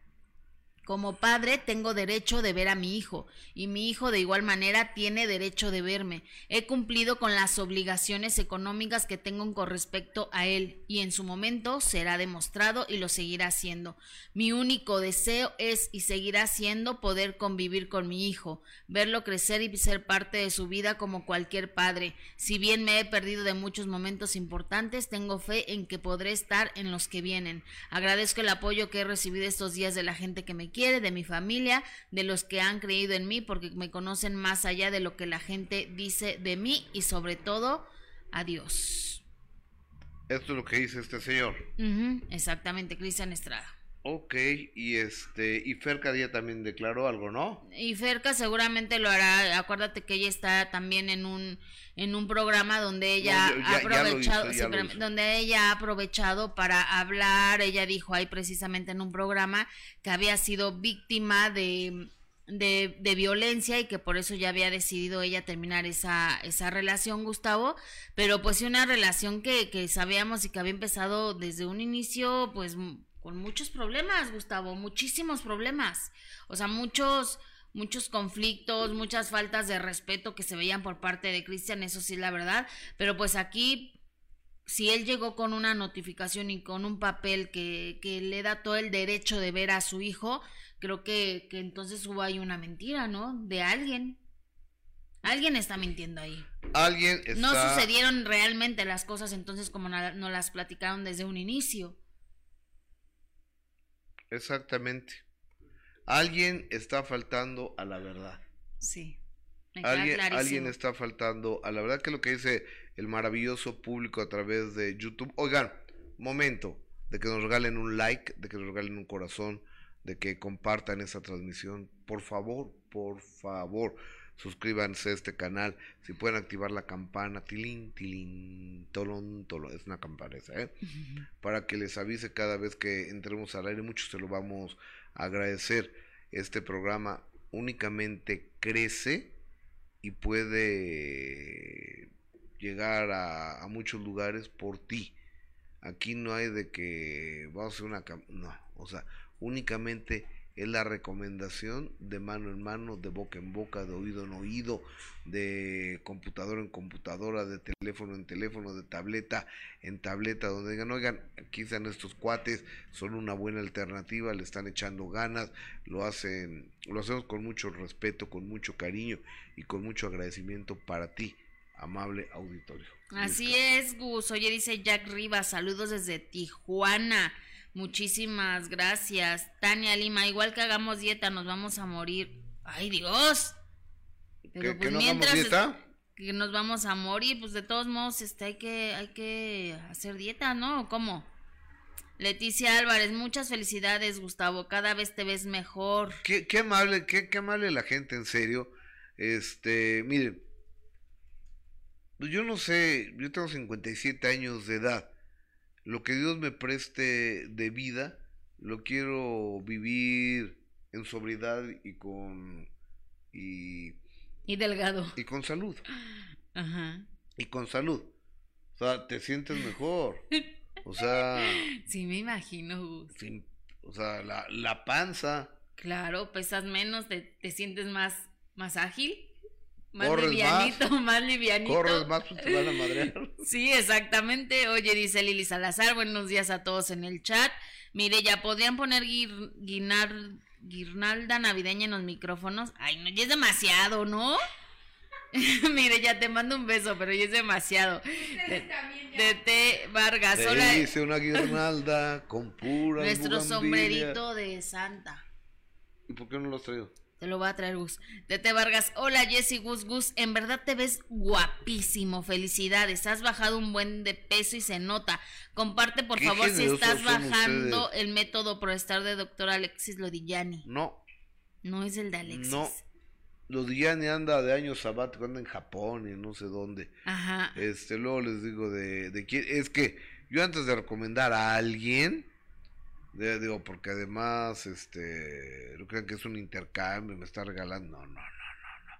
Como padre tengo derecho de ver a mi hijo y mi hijo de igual manera tiene derecho de verme. He cumplido con las obligaciones económicas que tengo con respecto a él y en su momento será demostrado y lo seguirá haciendo. Mi único deseo es y seguirá siendo poder convivir con mi hijo, verlo crecer y ser parte de su vida como cualquier padre. Si bien me he perdido de muchos momentos importantes, tengo fe en que podré estar en los que vienen. Agradezco el apoyo que he recibido estos días de la gente que me quiere, de mi familia, de los que han creído en mí, porque me conocen más allá de lo que la gente dice de mí y sobre todo a Dios. Esto es lo que dice este señor. Exactamente, Cristian Estrada. Ok, y este, y Fer Cadilla también declaró algo, ¿no? Y Ferca seguramente lo hará. Acuérdate que ella está también en un en un programa donde ella No, ya- ha ya- ya aprovechado, hizo, sí, ya donde ella ha aprovechado para hablar. Ella dijo ahí precisamente en un programa que había sido víctima de de, de violencia y que por eso ya había decidido ella terminar esa, esa relación, Gustavo, pero pues una relación que, que sabíamos y que había empezado desde un inicio pues con muchos problemas, Gustavo, muchísimos problemas, o sea, muchos muchos conflictos, muchas faltas de respeto que se veían por parte de Cristian, eso sí es la verdad, pero pues aquí si él llegó con una notificación y con un papel que, que le da todo el derecho de ver a su hijo, creo que, que entonces hubo ahí una mentira, ¿no? De alguien. Alguien está mintiendo ahí. Alguien está... No sucedieron realmente las cosas entonces como no las platicaron desde un inicio. Exactamente. Alguien está faltando a la verdad. Sí. Me queda Alguien, clarísimo. alguien está faltando a la verdad que lo que dice el maravilloso público a través de YouTube. Oigan, momento de que nos regalen un like, de que nos regalen un corazón, de que compartan esa transmisión. Por favor, por favor, suscríbanse a este canal. Si pueden activar la campana, tilín, tilín, tolón, tolón. Es una campana esa, ¿eh? para que les avise cada vez que entremos al aire. Mucho se lo vamos a agradecer. Este programa únicamente crece y puede llegar a, a muchos lugares por ti. Aquí no hay de que vamos a hacer una... No, o sea, únicamente es la recomendación de mano en mano, de boca en boca, de oído en oído, de computadora en computadora, de teléfono en teléfono, de tableta en tableta, donde digan, oigan, aquí están estos cuates, son una buena alternativa, le están echando ganas, lo hacen, lo hacemos con mucho respeto, con mucho cariño y con mucho agradecimiento para ti, amable auditorio. Así es, Gus. Oye, dice Jack Rivas, saludos desde Tijuana. Muchísimas gracias. Tania Lima, igual que hagamos dieta, nos vamos a morir. Ay, Dios. Pero ¿Que, pues que no mientras dieta? que nos vamos a morir, pues de todos modos este hay que hay que hacer dieta, ¿no? ¿O ¿Cómo? Leticia Álvarez, muchas felicidades, Gustavo. Cada vez te ves mejor. Qué, qué amable, qué, qué amable la gente, en serio. Este, miren, pues yo no sé, yo tengo 57 años de edad. Lo que Dios me preste de vida, lo quiero vivir en sobriedad y con y, Y delgado. y con salud. Ajá. Y con salud. O sea, te sientes mejor. O sea, Sí, me imagino, sin- o sea, la, la panza. Claro, pesas menos, te, te sientes más, más ágil, más Corres livianito, más, livianito. Corres más, pues te van a madrear. Sí, exactamente. Oye, dice Lili Salazar, buenos días a todos en el chat. Mire, ya podrían poner guir- guinar- guirnalda navideña en los micrófonos. Ay, no, ya es demasiado, ¿no? Mire, ya te mando un beso, pero ya es demasiado. De, de T. Vargas, Te hola. hice una guirnalda con pura Nuestro sombrerito de Santa. ¿Y por qué no lo has traído? Te lo voy a traer, Gus. Tete Vargas, hola Jessy Gus Gus, en verdad te ves guapísimo, felicidades, has bajado un buen de peso y se nota. Comparte por favor si estás bajando ustedes. el método Proestar de doctor Alexis Lodillani. No, No es el de Alexis. no. Gianni anda de año sabático, anda en Japón y no sé dónde. Ajá. Este, luego les digo de, de quién. Es que yo antes de recomendar a alguien, de- digo, porque además, este, no crean que es un intercambio, me está regalando. No, no, no, no, no.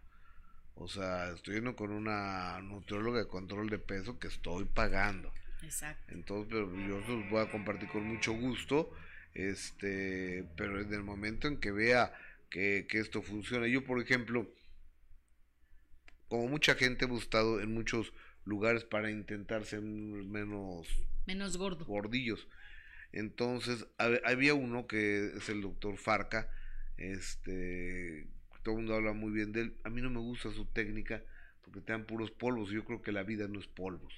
O sea, estoy yendo con una nutrióloga de control de peso que estoy pagando. Exacto. Entonces, pero yo se los voy a compartir con mucho gusto. Este, pero en el momento en que vea que, que esto funciona, yo por ejemplo, como mucha gente hemos estado en muchos lugares para intentar ser menos Menos gordo. gordillos. Entonces, hab- había uno que es el doctor Farca, este, todo el mundo habla muy bien de él. A mí no me gusta su técnica porque te dan puros polvos. Yo creo que la vida no es polvos.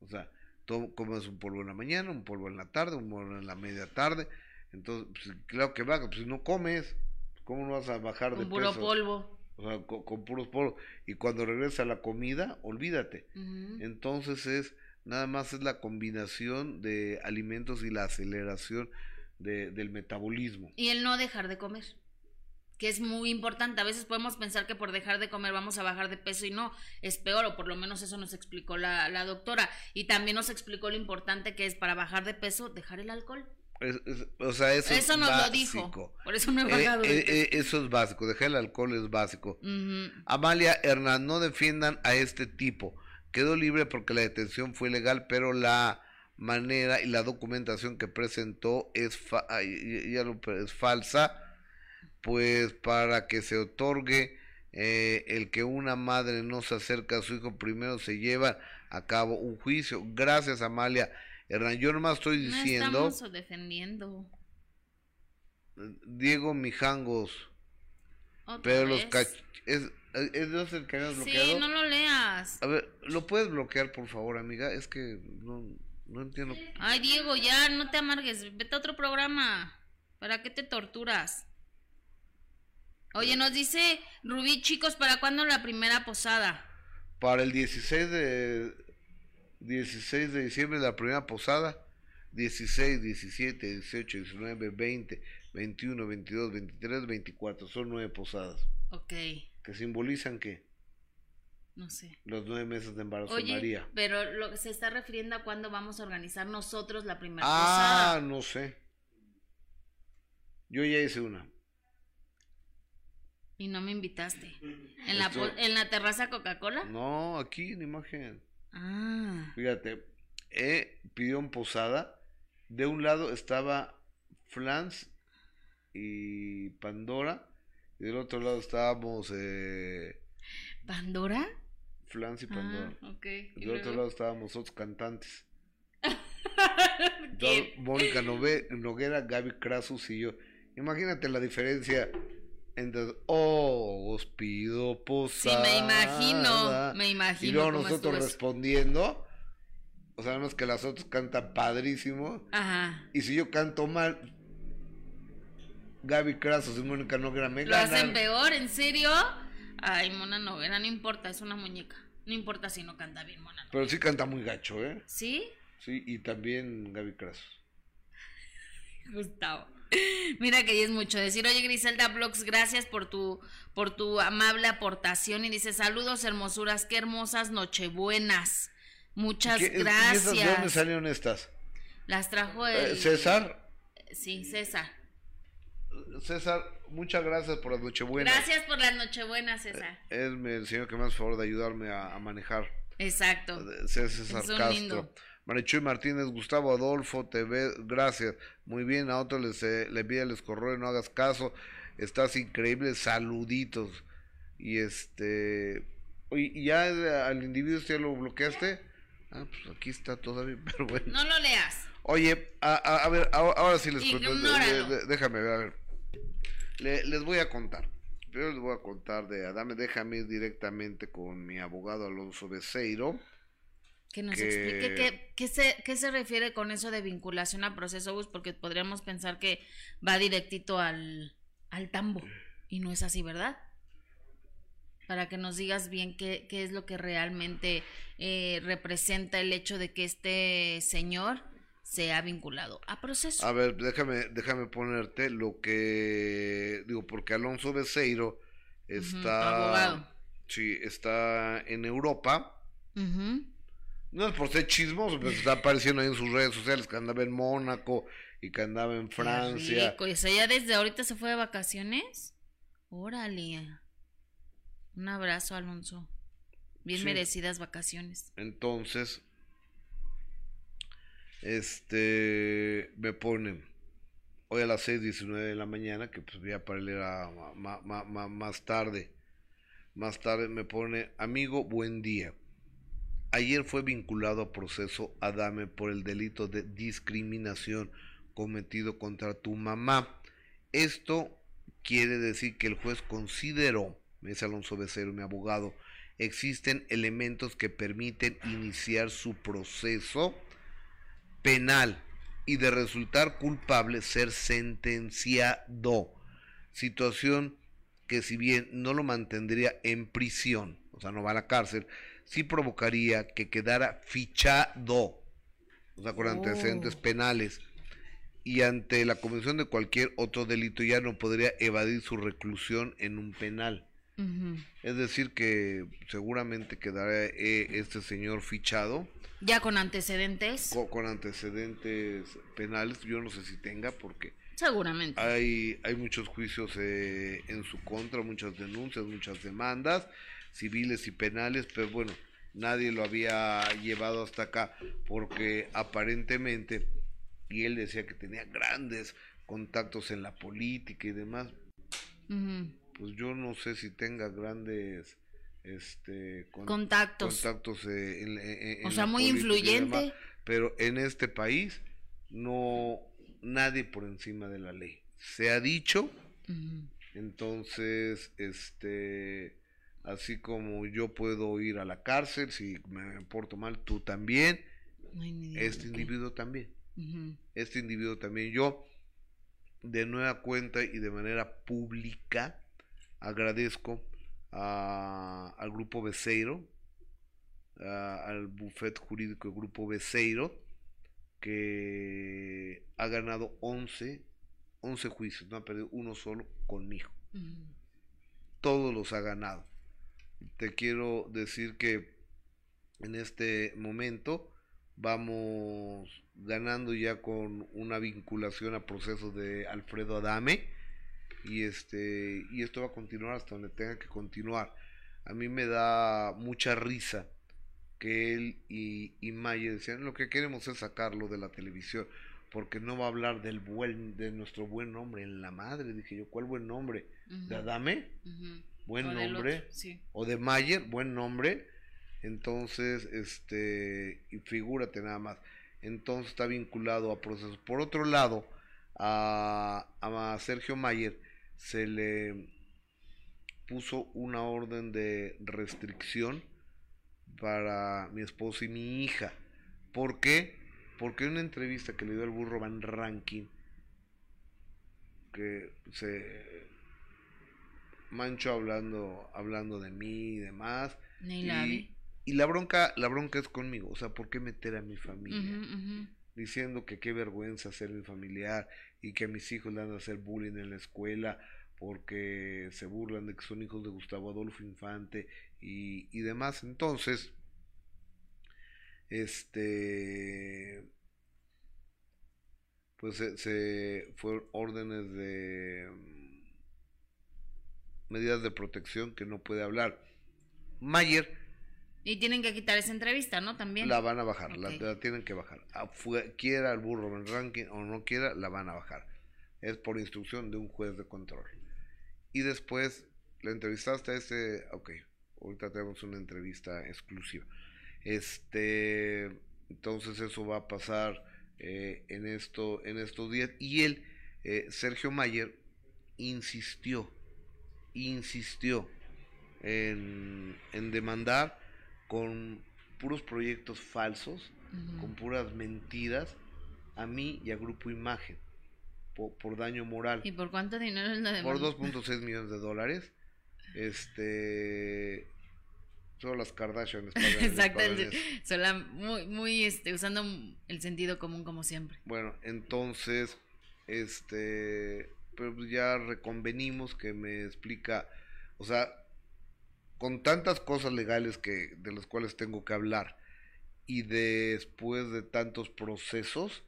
O sea, tú comes un polvo en la mañana, un polvo en la tarde, un polvo en la media tarde. Entonces, pues, claro que baja, pues si no comes, ¿cómo no vas a bajar de Con puro peso? polvo. O sea, con, con puros polvos. Y cuando regresa la comida, olvídate. Entonces es nada más es la combinación de alimentos y la aceleración de- del metabolismo. Y el no dejar de comer, que es muy importante. A veces podemos pensar que por dejar de comer vamos a bajar de peso y no, es peor, o por lo menos eso nos explicó la, la doctora. Y también nos explicó lo importante que es para bajar de peso dejar el alcohol. Es- es- o sea, eso, Eso, es nos básico. lo dijo. Por eso no he Eh, bajado eh, eh, eso es básico, dejar el alcohol es básico. Amalia Hernán, no defiendan a este tipo. Quedó libre porque la detención fue legal, pero la manera y la documentación que presentó es, fa- ya lo- es falsa, pues para que se otorgue eh, el que una madre no se acerca a su hijo, primero se lleva a cabo un juicio. Gracias, Amalia Hernán. Yo nomás estoy No diciendo, estamos defendiendo. Diego Mijangos, pero los cach... ¿Es, es, es el que habías Sí, bloqueado? no lo leas. A ver, ¿lo puedes bloquear, por favor, amiga? Es que no, no entiendo. Ay, Diego, ya no te amargues. Vete a otro programa. ¿Para qué te torturas? Oye, nos dice Rubí, chicos, ¿para cuándo la primera posada? Para el 16 de 16 de diciembre, la primera posada. 16, 17, 18, 19, 20, 21, 22, 23, 24. Son nueve posadas. Ok, Que simbolizan que no sé. los nueve meses de embarazo de María. pero lo que se está refiriendo a cuándo vamos a organizar nosotros la primera Ah, posada. no sé. Yo ya hice una. Y no me invitaste. ¿En la, en la terraza Coca-Cola? No, aquí en imagen. Ah, Fíjate, eh, pidió en posada. De un lado estaba Flans y Pandora. Y del otro lado estábamos eh, ¿Pandora? Flans y Pandora. Ah, ok. Y ¿Y del otro lado estábamos otros cantantes. Mónica Nove- Noguera, Gaby Crasus y yo. Imagínate la diferencia entre oh, os pido Sí, posada. me imagino, me imagino. Y luego nosotros respondiendo. O sea, vemos que las otras cantan padrísimo. Ajá. Y si yo canto mal, Gaby Crasos y Mónica Noguera me ¿Lo hacen peor? ¿En serio? Ay, Mona Noguera, no importa, es una muñeca. No importa si no canta bien Mona Noguera. Pero sí canta muy gacho, ¿eh? ¿Sí? Sí, y también Gaby Crasos. Gustavo. Mira que ya es mucho decir, oye Griselda Blogs, gracias por tu, por tu amable aportación. Y dice, saludos hermosuras, qué hermosas nochebuenas. Muchas ¿Qué- ¿Y esas de dónde gracias. salieron estas? Las trajo Eh, el... César, Sí, César. César, muchas gracias por las nochebuenas. Gracias por las nochebuenas, César. Es el señor que me hace favor de ayudarme a, a manejar. Exacto. César Es un Castro. lindo. Marichuy Martínez, Gustavo Adolfo, TV, gracias. Muy bien, a otros les, eh, le pide les correo, no hagas caso. Estás increíble, saluditos. Y este. ¿y ¿ya eh, al individuo ya lo bloqueaste? Ah, pues aquí está todavía, pero bueno. No lo leas. Oye, a, a- a ver, ahora, ahora sí les cuento. de- de- déjame ver, a ver. Le- les voy a contar. Primero les voy a contar de Adame, déjame ir directamente con mi abogado Alonso Becerro. Que nos que- explique qué, qué se, qué se refiere con eso de vinculación a proceso bus, porque podríamos pensar que va directito al, al tambo. Y no es así, ¿verdad? Para que nos digas bien qué, qué es lo que realmente eh, representa el hecho de que este señor sea vinculado a proceso. A ver, déjame, déjame ponerte lo que digo, porque Alonso Becerro tu está, abogado. sí, está en Europa. No es por ser chismoso, pero está apareciendo ahí en sus redes sociales que andaba en Mónaco y que andaba en Qué Francia. rico. ¿Y eso ya desde ahorita se fue de vacaciones? Órale. Un abrazo, Alonso. Bien Sí. merecidas vacaciones. Entonces, este, me ponen hoy a las 6.19 de la mañana, que pues ya para él era ma- ma- ma- más tarde. Más tarde me pone, amigo, buen día. Ayer fue vinculado a proceso Adame por el delito de discriminación cometido contra tu mamá. Esto quiere decir que el juez consideró, me dice Alonso Becerro, mi abogado, existen elementos que permiten iniciar su proceso penal y de resultar culpable ser sentenciado. Situación que si bien no lo mantendría en prisión, o sea, no va a la cárcel, sí provocaría que quedara fichado, o sea, con antecedentes Oh. penales, y ante la comisión de cualquier otro delito ya no podría evadir su reclusión en un penal. Es decir, que seguramente quedará eh, este señor fichado Ya con antecedentes, co- con antecedentes penales. Yo no sé si tenga, porque seguramente. hay, hay muchos juicios eh, en su contra, muchas denuncias, muchas demandas civiles y penales, pero bueno, nadie lo había llevado hasta acá porque aparentemente, y él decía que tenía grandes contactos en la política y demás. Pues yo no sé si tenga grandes este con- Contactos. contactos eh, en, en- en o sea, muy influyente. demás, pero en este país no nadie por encima de la ley se ha dicho entonces este así como yo puedo ir a la cárcel si me porto mal tú también este individuo también este individuo también. Yo, de nueva cuenta y de manera pública, agradezco a- al Grupo Beseiro, a- al bufet jurídico del Grupo Beseiro, que ha ganado 11, 11 juicios, no ha perdido uno solo conmigo. Todos los ha ganado. Te quiero decir que en este momento vamos ganando ya con una vinculación a procesos de Alfredo Adame y este y esto va a continuar hasta donde tenga que continuar. A mí me da mucha risa que él y, y Mayer decían lo que queremos es sacarlo de la televisión porque no va a hablar del buen de nuestro buen nombre en la madre dije yo cuál buen nombre de Adame buen O nombre otro, sí. o de Mayer, buen nombre. Entonces, este, y figúrate nada más. Entonces está vinculado a procesos. Por otro lado, a, a Sergio Mayer se le puso una orden de restricción para mi esposo y mi hija. ¿Por qué? Porque en una entrevista que le dio al burro Van Ranking, que se mancho hablando hablando de mí y demás Ni la y, vi. y la bronca la bronca es conmigo o sea por qué meter a mi familia. Diciendo que qué vergüenza ser mi familiar y que a mis hijos le van a hacer bullying en la escuela porque se burlan de que son hijos de Gustavo Adolfo Infante y, y demás. Entonces este pues se, fueron órdenes de mm, medidas de protección que no puede hablar. Mayer Y tienen que quitar esa entrevista, ¿no? También. la van a bajar, la, tienen que bajar. Afue- quiera el burro en ranking o no quiera, la van a bajar. Es por instrucción de un juez de control. Y después, la entrevistaste a este, ok, ahorita tenemos una entrevista exclusiva. Este, entonces eso va a pasar eh, en esto, en estos días. Y él, eh, Sergio Mayer, insistió, insistió en, en demandar con puros proyectos falsos, Ujú. con puras mentiras, a mí y a Grupo Imagen, por, por daño moral, ¿Y por cuánto dinero es la por demanda? 2.6 millones de dólares. Este. Solo las Kardashian les pagan- Exacto, el- sola- muy, muy, este, usando el sentido común como siempre. Bueno, entonces, este, pero ya reconvenimos que me explica, o sea, con tantas cosas legales que de las cuales tengo que hablar y después de tantos procesos,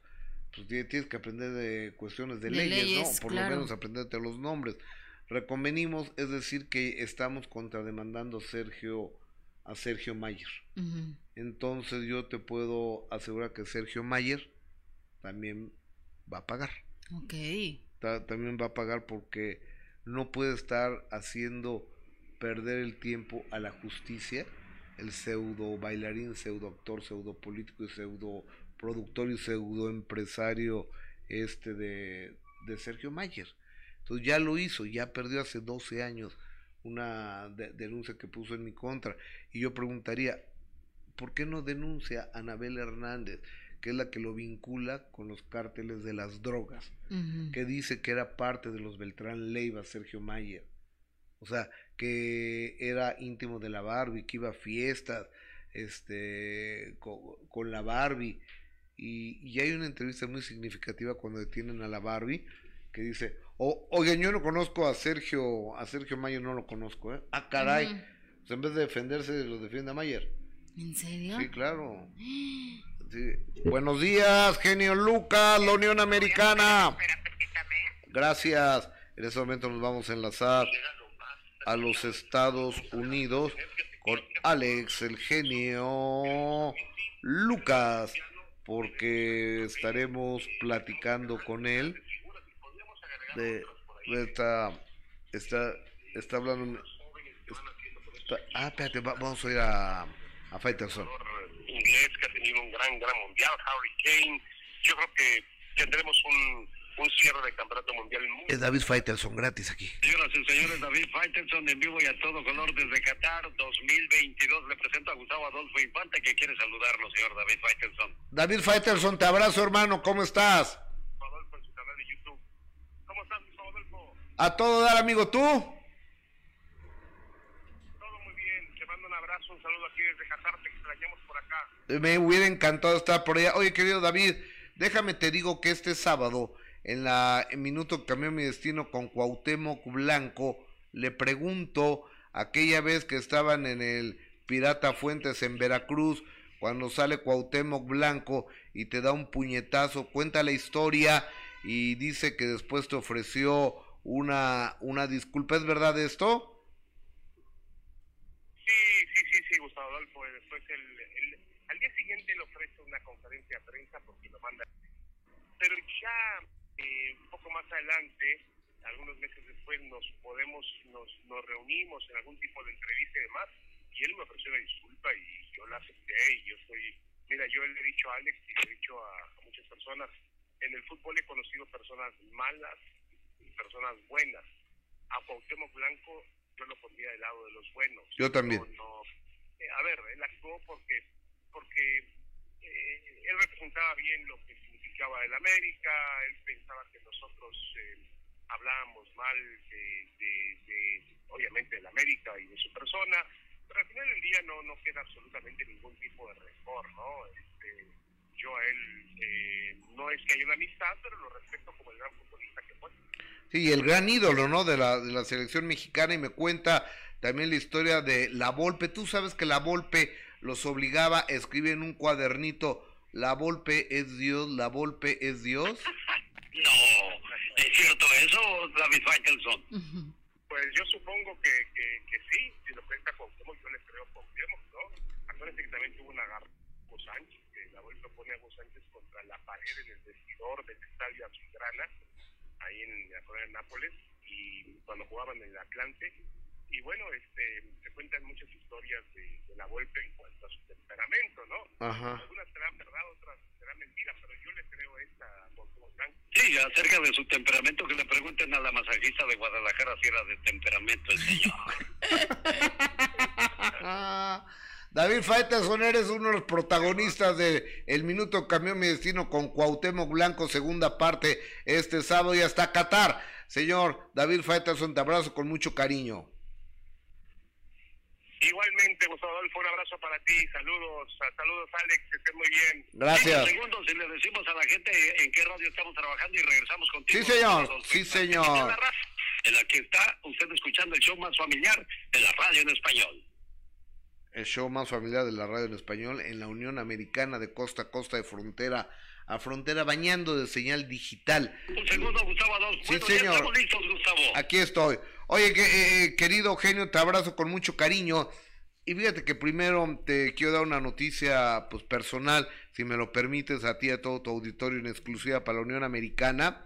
pues tie- tienes que aprender de cuestiones de, De leyes, leyes, ¿no? Por claro. lo menos aprenderte los nombres. Reconvenimos, es decir, que estamos contrademandando Sergio a Sergio Mayer. Entonces yo te puedo asegurar que Sergio Mayer también va a pagar. Ok. Ta- también va a pagar porque no puede estar haciendo perder el tiempo a la justicia, el pseudo bailarín, pseudo actor, pseudo político y pseudo productor y pseudo empresario este de, de Sergio Mayer. Entonces ya lo hizo, ya perdió hace 12 años una de- denuncia que puso en mi contra. Y yo preguntaría, ¿por qué no denuncia a Anabel Hernández, que es la que lo vincula con los cárteles de las drogas? Que dice que era parte de los Beltrán Leiva, Sergio Mayer. O sea, que era íntimo de la Barbie, que iba a fiestas, este, co- con, la Barbie. Y, y hay una entrevista muy significativa cuando detienen a la Barbie que dice, "O- oigan, yo no conozco a Sergio, a Sergio Mayer no lo conozco, ¿eh? Ah, caray. Ujú. Pues en vez de defenderse, lo defiende a Mayer. ¿En serio? Sí, claro. Sí. Buenos días, genio Lucas, la Unión Americana. Gracias. En este momento nos vamos a enlazar a los Estados Unidos con Alex, el genio Lucas, porque estaremos platicando con él de, de esta, está, está hablando, está- ah, espérate, va- vamos a ir a, a Fighterson. inglés que ha tenido un gran, gran mundial, Harry Kane. Yo creo que tendremos un, un cierre de campeonato mundial muy Es David Fighterson gratis aquí. Señoras y señores, David Faitelson en vivo y a todo color desde Qatar 2022. Le presento a Gustavo Adolfo Infante que quiere saludarlo, señor David Faitelson. David Fighterson, te abrazo hermano, ¿cómo estás? Adolfo en su canal de YouTube. ¿Cómo estás, Gustavo Adolfo? A todo dar amigo, ¿tú? Todo muy bien. Te mando un abrazo, un saludo aquí desde Qatar. Te extrañamos por acá. Me hubiera encantado estar por allá. Oye, querido David, déjame te digo que este sábado, en la Minuto que Cambió Mi Destino con Cuauhtémoc Blanco, le pregunto, aquella vez que estaban en el Pirata Fuentes en Veracruz, cuando sale Cuauhtémoc Blanco y te da un puñetazo, cuenta la historia y dice que después te ofreció una, una disculpa. ¿Es verdad esto? Sí, sí, sí, sí, Gustavo Adolfo. eh, Después, el, el- al día siguiente le ofrece una conferencia de prensa porque lo manda. Pero ya eh, un poco más adelante, algunos meses después, nos podemos, nos, nos reunimos en algún tipo de entrevista y demás, y él me ofreció una disculpa y yo la acepté y yo soy, mira, yo le he dicho a Alex y le he dicho a, a muchas personas, en el fútbol he conocido personas malas y personas buenas. A Cuauhtémoc Blanco yo lo pondría del lado de los buenos. Yo también. No, no. Eh, a ver, él actuó porque, porque eh, él representaba bien lo que significaba el América, él pensaba que nosotros eh, hablábamos mal de, de, de, obviamente, del América y de su persona, pero al final del día no, no queda absolutamente ningún tipo de rencor, ¿no? Este, yo a él eh, no es que haya una amistad, pero lo respeto como el gran futbolista que fue. Sí, el gran ídolo, ¿no? De la, de la selección mexicana y me cuenta también la historia de La Volpe. Tú sabes que La Volpe los obligaba a escribir en un cuadernito, La Volpe es Dios, La Volpe es Dios. No, ¿es cierto eso, David Faitelson? Pues yo supongo que, que, que sí, si lo cuenta Cuauhtémoc, yo le creo a Cuauhtémoc, ¿no? Acuérdense que también tuvo una garra con Sánchez, que la vuelta pone a Hugo Sánchez contra la pared en el vestidor del estadio Azulgrana, ahí en la colonia de Nápoles, y cuando jugaban en el Atlante. Y bueno, este, se cuentan muchas historias de, de la vuelta en cuanto a su temperamento, ¿no? Ajá. Algunas serán verdad, otras serán mentira, pero yo le creo esta Blanco. Sí, acerca de su temperamento, que le pregunten a la masajista de Guadalajara si era de temperamento el señor. David Faitelson, eres uno de los protagonistas de El Minuto Cambió Mi Destino con Cuauhtémoc Blanco, segunda parte, este sábado y hasta Qatar. Señor David Faitelson, te abrazo con mucho cariño. Igualmente, Gustavo Adolfo, un abrazo para ti. Saludos, saludos, Alex, que estés muy bien. Gracias. Un segundo, si le decimos a la gente en qué radio estamos trabajando y regresamos contigo. Sí, señor. Sí, señor. En la que está usted escuchando el show más familiar de la radio en español. el show más familiar de la radio en español en la Unión Americana de costa a costa de frontera a frontera bañando de señal digital. Un segundo, Gustavo Adolfo. Sí, Bueno, ya señor. estamos listos, Gustavo. Aquí estoy. Oye, que, eh, eh, querido Eugenio, te abrazo con mucho cariño. Y fíjate que primero te quiero dar una noticia pues personal, si me lo permites, a ti y a todo tu auditorio en exclusiva para la Unión Americana.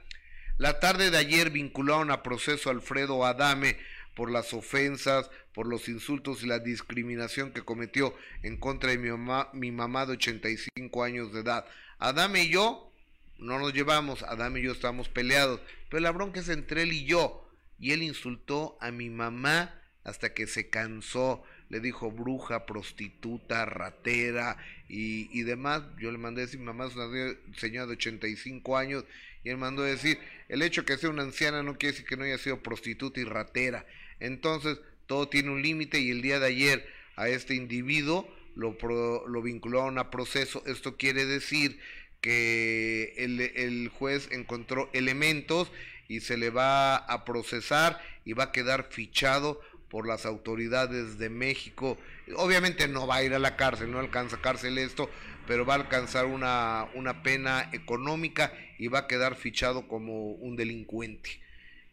La tarde de ayer vincularon a proceso a Alfredo Adame por las ofensas, por los insultos y la discriminación que cometió en contra de mi mamá, mi mamá de 85 años de edad. Adame y yo no nos llevamos, Adame y yo estamos peleados, pero la bronca es entre él y yo. Y él insultó a mi mamá hasta que se cansó, le dijo bruja, prostituta, ratera y, y demás. Yo le mandé a decir, mamá es una señora de 85 años y él mandó a decir, el hecho que sea una anciana no quiere decir que no haya sido prostituta y ratera. Entonces, todo tiene un límite y el día de ayer a este individuo lo, pro- lo vincularon a proceso. Esto quiere decir que el, el juez encontró elementos y se le va a procesar y va a quedar fichado por las autoridades de México. Obviamente no va a ir a la cárcel, no alcanza cárcel esto, pero va a alcanzar una, una pena económica y va a quedar fichado como un delincuente.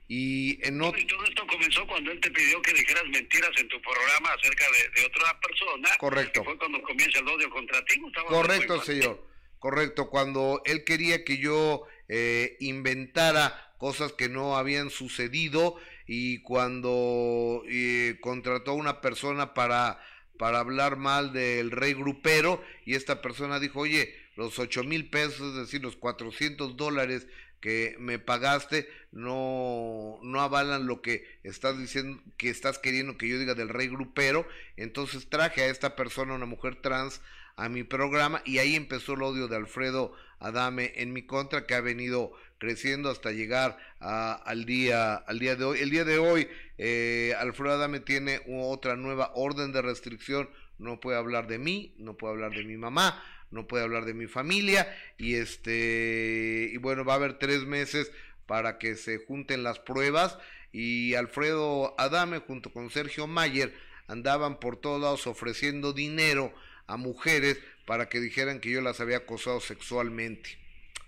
Y en otro... Todo esto comenzó cuando él te pidió que dijeras mentiras en tu programa acerca de, de otra persona. Correcto. Que fue cuando comienza el odio contra ti. Gustavo Correcto, señor. Correcto. Cuando él quería que yo eh, inventara cosas que no habían sucedido y cuando eh, contrató a una persona para, para hablar mal del rey grupero y esta persona dijo, oye, los ocho mil pesos, es decir, los 400 dólares que me pagaste no, no avalan lo que estás diciendo, que estás queriendo que yo diga del rey grupero. Entonces traje a esta persona, una mujer trans, a mi programa y ahí empezó el odio de Alfredo Adame en mi contra que ha venido creciendo hasta llegar a- al día al día de hoy. El día de hoy eh, Alfredo Adame tiene otra nueva orden de restricción. No puede hablar de mí, no puede hablar de mi mamá, no puede hablar de mi familia y este y bueno va a haber tres meses para que se junten las pruebas y Alfredo Adame junto con Sergio Mayer andaban por todos lados ofreciendo dinero a mujeres para que dijeran que yo las había acosado sexualmente.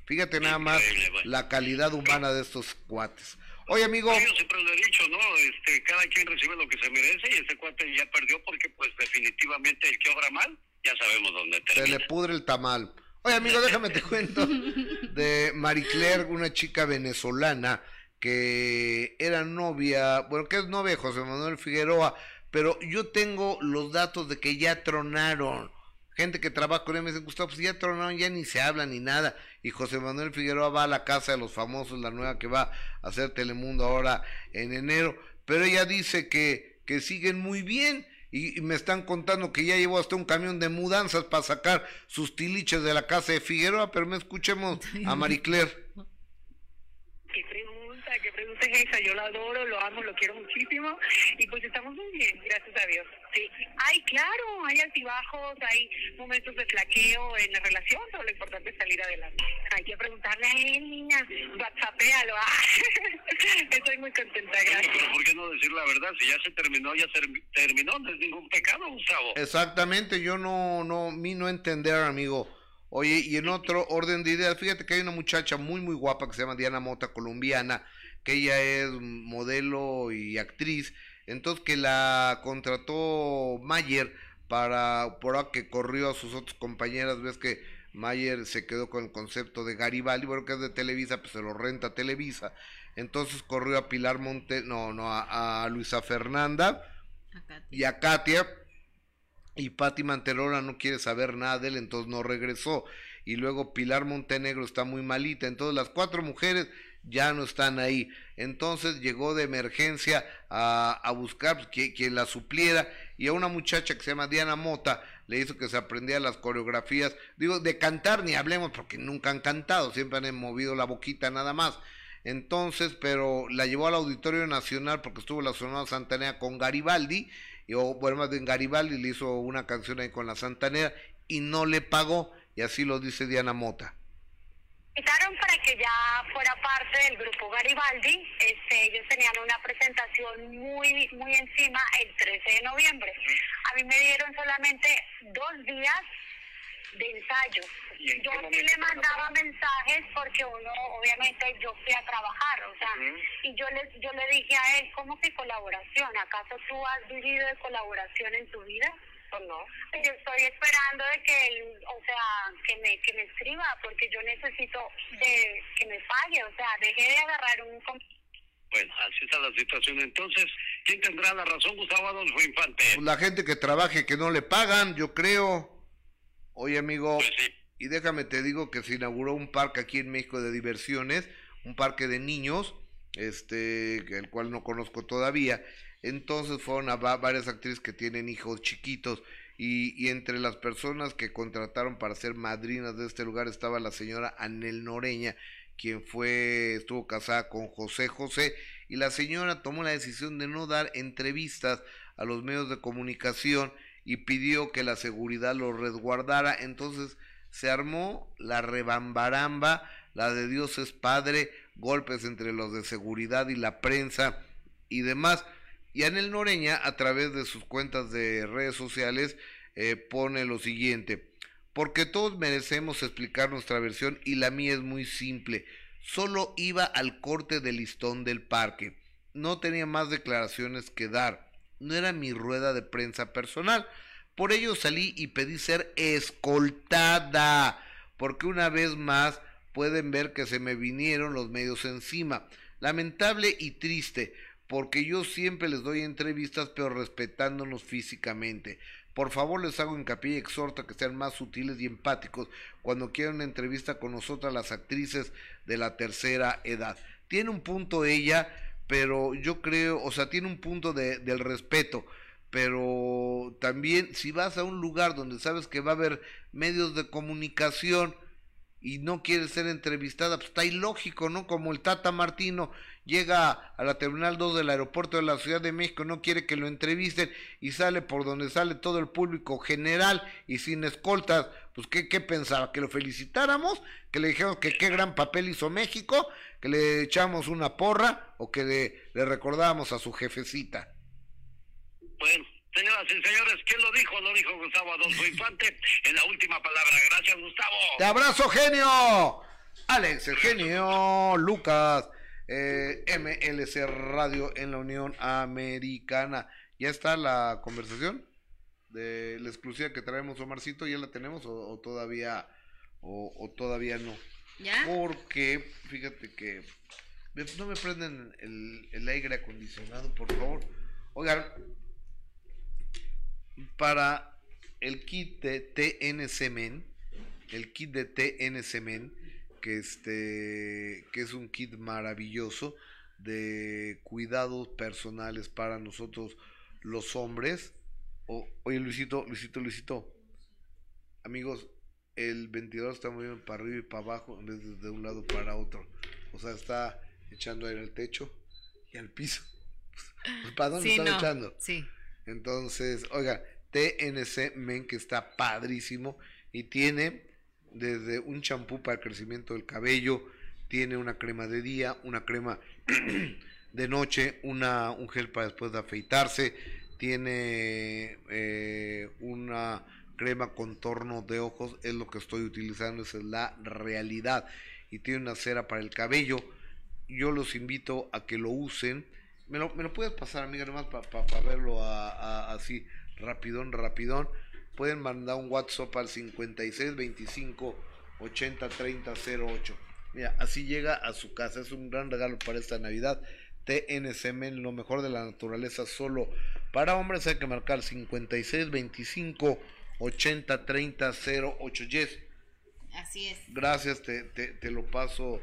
Fíjate nada más la calidad humana de estos cuates. Oye amigo, Yo siempre lo he dicho, ¿no? Este, cada quien recibe lo que se merece y este cuate ya perdió porque, pues, definitivamente el que obra mal, ya sabemos dónde se termina. le pudre el tamal. Oye amigo, déjame te cuento de Marie Claire, una chica venezolana que era novia, bueno, que es novia de José Manuel Figueroa, pero yo tengo los datos de que ya tronaron. Gente que trabaja con él me dice, Gustavo, pues ya tronaron, ya ni se habla ni nada. Y José Manuel Figueroa va a la casa de los famosos, la nueva que va a hacer Telemundo ahora en enero. Pero ella dice que, que siguen muy bien. Y, me están contando que ya llevó hasta un camión de mudanzas para sacar sus tiliches de la casa de Figueroa. Pero me escuchemos a Marie Claire. Qué pregunta, qué pregunta es esa. Yo lo adoro, lo amo, lo quiero muchísimo. Y pues estamos muy bien, gracias a Dios. Sí. Ay, claro, hay altibajos, hay momentos de flaqueo en la relación, pero lo importante es salir adelante. Hay que preguntarle a él, niña. WhatsAppéalo. Ah. Estoy muy contenta, gracias. pero ¿por qué no decir la verdad? Si ya se terminó, ya se terminó, no es ningún pecado, Gustavo. Exactamente, yo no, no, mi no entender, amigo. Oye, y en otro orden de ideas, fíjate que hay una muchacha muy, muy guapa que se llama Diana Mota, colombiana, que ella es modelo y actriz, entonces que la contrató Mayer para, por ahora que corrió a sus otras compañeras, ves que Mayer se quedó con el concepto de Garibaldi, bueno, que es de Televisa, pues se lo renta Televisa, entonces corrió a Pilar Monte, no, no, a, a Luisa Fernanda, y a Katia y Patti Manterola no quiere saber nada de él, entonces no regresó. Y luego Pilar Montenegro está muy malita, entonces las cuatro mujeres ya no están ahí. Entonces llegó de emergencia a, a buscar quien la supliera y a una muchacha que se llama Diana Mota le hizo que se aprendiera las coreografías. Digo, de cantar ni hablemos porque nunca han cantado, siempre han movido la boquita nada más. Entonces, pero la llevó al Auditorio Nacional porque estuvo la Sonora Santanera con Garibaldi, y, o bueno, más bien Garibaldi le hizo una canción ahí con la Santanera y no le pagó, y así lo dice Diana Mota. invitaron para que ya fuera parte del grupo Garibaldi. Este, ellos tenían una presentación muy, muy encima el 13 de noviembre. A mí me dieron solamente dos días de ensayo. ¿Y en qué Yo sí le mandaba mensajes porque uno, obviamente, yo fui a trabajar, o sea, y yo le, yo le dije a él, ¿cómo que colaboración? ¿Acaso tú has vivido de colaboración en tu vida? ¿O no? Yo estoy esperando de que él, o sea, que me, que me escriba, porque yo necesito de, que me pague, o sea, deje de agarrar un... Bueno, así está la situación. Entonces, ¿quién tendrá la razón, Gustavo Adolfo Infante? Pues la gente que trabaje que no le pagan, yo creo. Oye, amigo, Pues sí. y déjame te digo que se inauguró un parque aquí en México de diversiones, un parque de niños, este, el cual no conozco todavía. Entonces fueron a va- varias actrices que tienen hijos chiquitos y, y entre las personas que contrataron para ser madrinas de este lugar estaba la señora Anel Noreña, quien fue, estuvo casada con José José, y la señora tomó la decisión de no dar entrevistas a los medios de comunicación y pidió que la seguridad lo resguardara. Entonces se armó la rebambaramba, la de Dios es Padre, golpes entre los de seguridad y la prensa y demás. Y Anel Noreña, a través de sus cuentas de redes sociales, eh, pone lo siguiente. Porque todos merecemos explicar nuestra versión y la mía es muy simple. Solo iba al corte del listón del parque. No tenía más declaraciones que dar. No era mi rueda de prensa personal. Por ello salí y pedí ser escoltada. Porque una vez más pueden ver que se me vinieron los medios encima. Lamentable y triste, porque yo siempre les doy entrevistas, pero respetándonos físicamente. Por favor, les hago hincapié y exhorto a que sean más sutiles y empáticos cuando quieran una entrevista con nosotras, las actrices de la tercera edad. Tiene un punto ella, pero yo creo, o sea, tiene un punto de, del respeto, pero también si vas a un lugar donde sabes que va a haber medios de comunicación, y no quiere ser entrevistada, pues está ilógico, ¿no? Como el Tata Martino llega a la Terminal 2 del aeropuerto de la Ciudad de México, no quiere que lo entrevisten y sale por donde sale todo el público general y sin escoltas, pues ¿qué, qué pensaba? ¿Que lo felicitáramos? ¿Que le dijéramos que qué gran papel hizo México? ¿Que le echamos una porra? ¿O que le, le recordábamos a su jefecita? Bueno, señoras y señores, ¿quién lo dijo? Lo dijo Gustavo Adolfo Infante en la última palabra. Gracias, Gustavo. ¡Te abrazo, genio! Alex, el genio, Lucas, eh, MLC Radio en la Unión Americana. ¿Ya está la conversación de la exclusiva que traemos, Omarcito? ¿Ya la tenemos o, o todavía o, o todavía no? ¿Ya? Porque, fíjate que no me prenden el, el aire acondicionado, por favor. Oigan, para el kit de TNC Men, el kit de TNC Men, que este, que es un kit maravilloso de cuidados personales para nosotros los hombres. O- oye, Luisito, Luisito, Luisito, amigos, el ventilador está moviendo para arriba y para abajo en vez de de un lado para otro. O sea, está echando aire al techo y al piso. Pues, ¿Para dónde Sí, está no. echando? Sí. Entonces, oiga, TNC Men que está padrísimo y tiene desde un champú para el crecimiento del cabello, tiene una crema de día, una crema de noche, una, un gel para después de afeitarse, tiene eh, una crema contorno de ojos, es lo que estoy utilizando, esa es la realidad. Y tiene una cera para el cabello. Yo los invito a que lo usen. ¿Me lo, me lo puedes pasar, amiga, nomás para verlo a- a- así, rapidón, rapidón? Pueden mandar un WhatsApp al 56 25 80 30 08. Mira, así llega a su casa. Es un gran regalo para esta Navidad. TNC Men, lo mejor de la naturaleza, solo para hombres. Hay que marcar 56 25 80 30 08. Yes, Así es. gracias, te, te, te lo paso,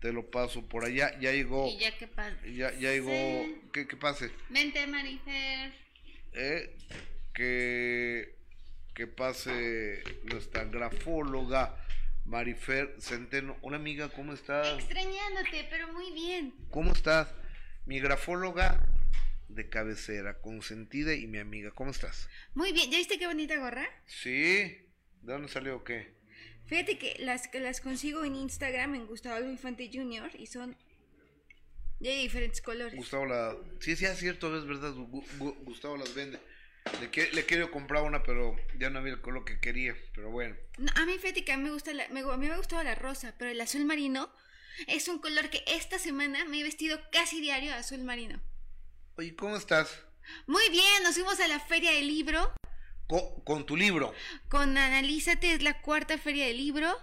te lo paso por allá. Ya llegó, Y ya que pasa. ya, ya llegó, ¿qué, qué pase? Vente, Marifer. eh, que, que pase nuestra grafóloga Marifer Centeno. Hola amiga, ¿cómo estás? Extrañándote, pero muy bien. ¿Cómo estás? Mi grafóloga de cabecera, consentida y mi amiga, ¿cómo estás? Muy bien, ¿ya viste qué bonita gorra? Sí, ¿de dónde salió o qué? Fíjate que las, que las consigo en Instagram, en Gustavo Infante Jr. y son de diferentes colores. Gustavo la... Sí, sí, es cierto, es verdad, Gu- Gu- Gustavo las vende. Le, que- le quiero comprar una, pero ya no había el color que quería, pero bueno. No, a mí fíjate que a mí me gusta la, me, a mí me gustaba la rosa, pero el azul marino es un color que esta semana me he vestido casi diario azul marino. Oye, ¿cómo estás? Muy bien, nos fuimos a la feria del libro Co- con tu libro. con Analízate, es la cuarta feria del libro.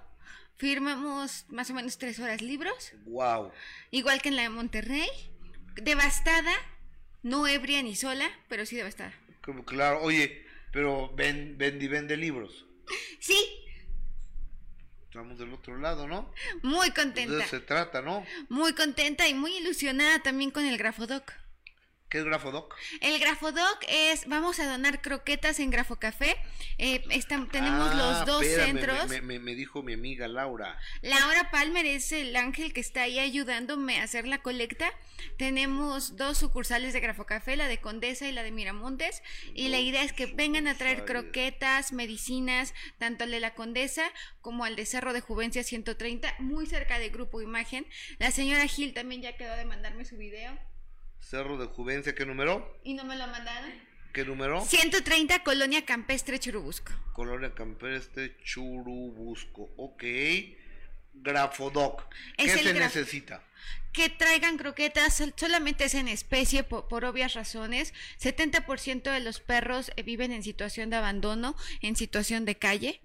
Firmamos más o menos tres horas libros, Wow. igual que en la de Monterrey. Devastada, no ebria ni sola, pero sí devastada. Claro, oye, pero ven, vende y vende libros. Sí, Estamos del otro lado, ¿no? muy Pues De contenta. eso se trata, ¿no? Muy contenta y muy ilusionada también con el Grafodoc. ¿Qué es Grafodoc? El Grafodoc es, vamos a donar croquetas en Grafo Café. Eh, están- tenemos Ah, los dos espérame, centros. Me, me- me dijo mi amiga Laura. Laura Palmer es el ángel que está ahí ayudándome a hacer la colecta. Tenemos dos sucursales de Grafo Café, la de Condesa y la de Miramontes. Y la Dos idea es que vengan a traer croquetas, medicinas, tanto al de la Condesa como al de Cerro de Juvencia 130, muy cerca de Grupo Imagen. La señora Gil también ya quedó de mandarme su video. Cerro de Juvencia, ¿qué número? ¿Y no me lo mandaron? ¿Qué número? 130 Colonia Campestre Churubusco. Colonia Campestre Churubusco. Ok. Grafodoc. ¿Qué se graf- necesita? que traigan croquetas, sol- solamente es en especie por, por obvias razones. 70% de los perros eh, viven en situación de abandono, en situación de calle.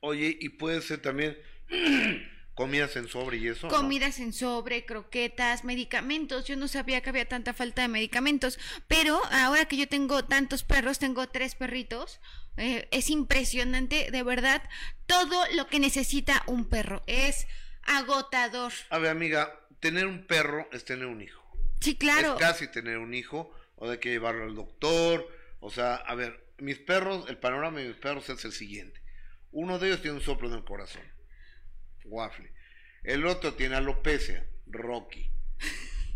Oye, y puede ser también comidas en sobre y eso. ¿no? Comidas en sobre, croquetas, medicamentos. Yo no sabía que había tanta falta de medicamentos, pero ahora que yo tengo tantos perros, tengo tres perritos. eh, es impresionante, de verdad, todo lo que necesita un perro. Es agotador. A ver, amiga, tener un perro es tener un hijo. Sí, claro. Es casi tener un hijo, o de que llevarlo al doctor. O sea, a ver, mis perros, el panorama de mis perros es el siguiente. Uno de ellos tiene un soplo en el corazón, Waffle. El otro tiene alopecia, Rocky.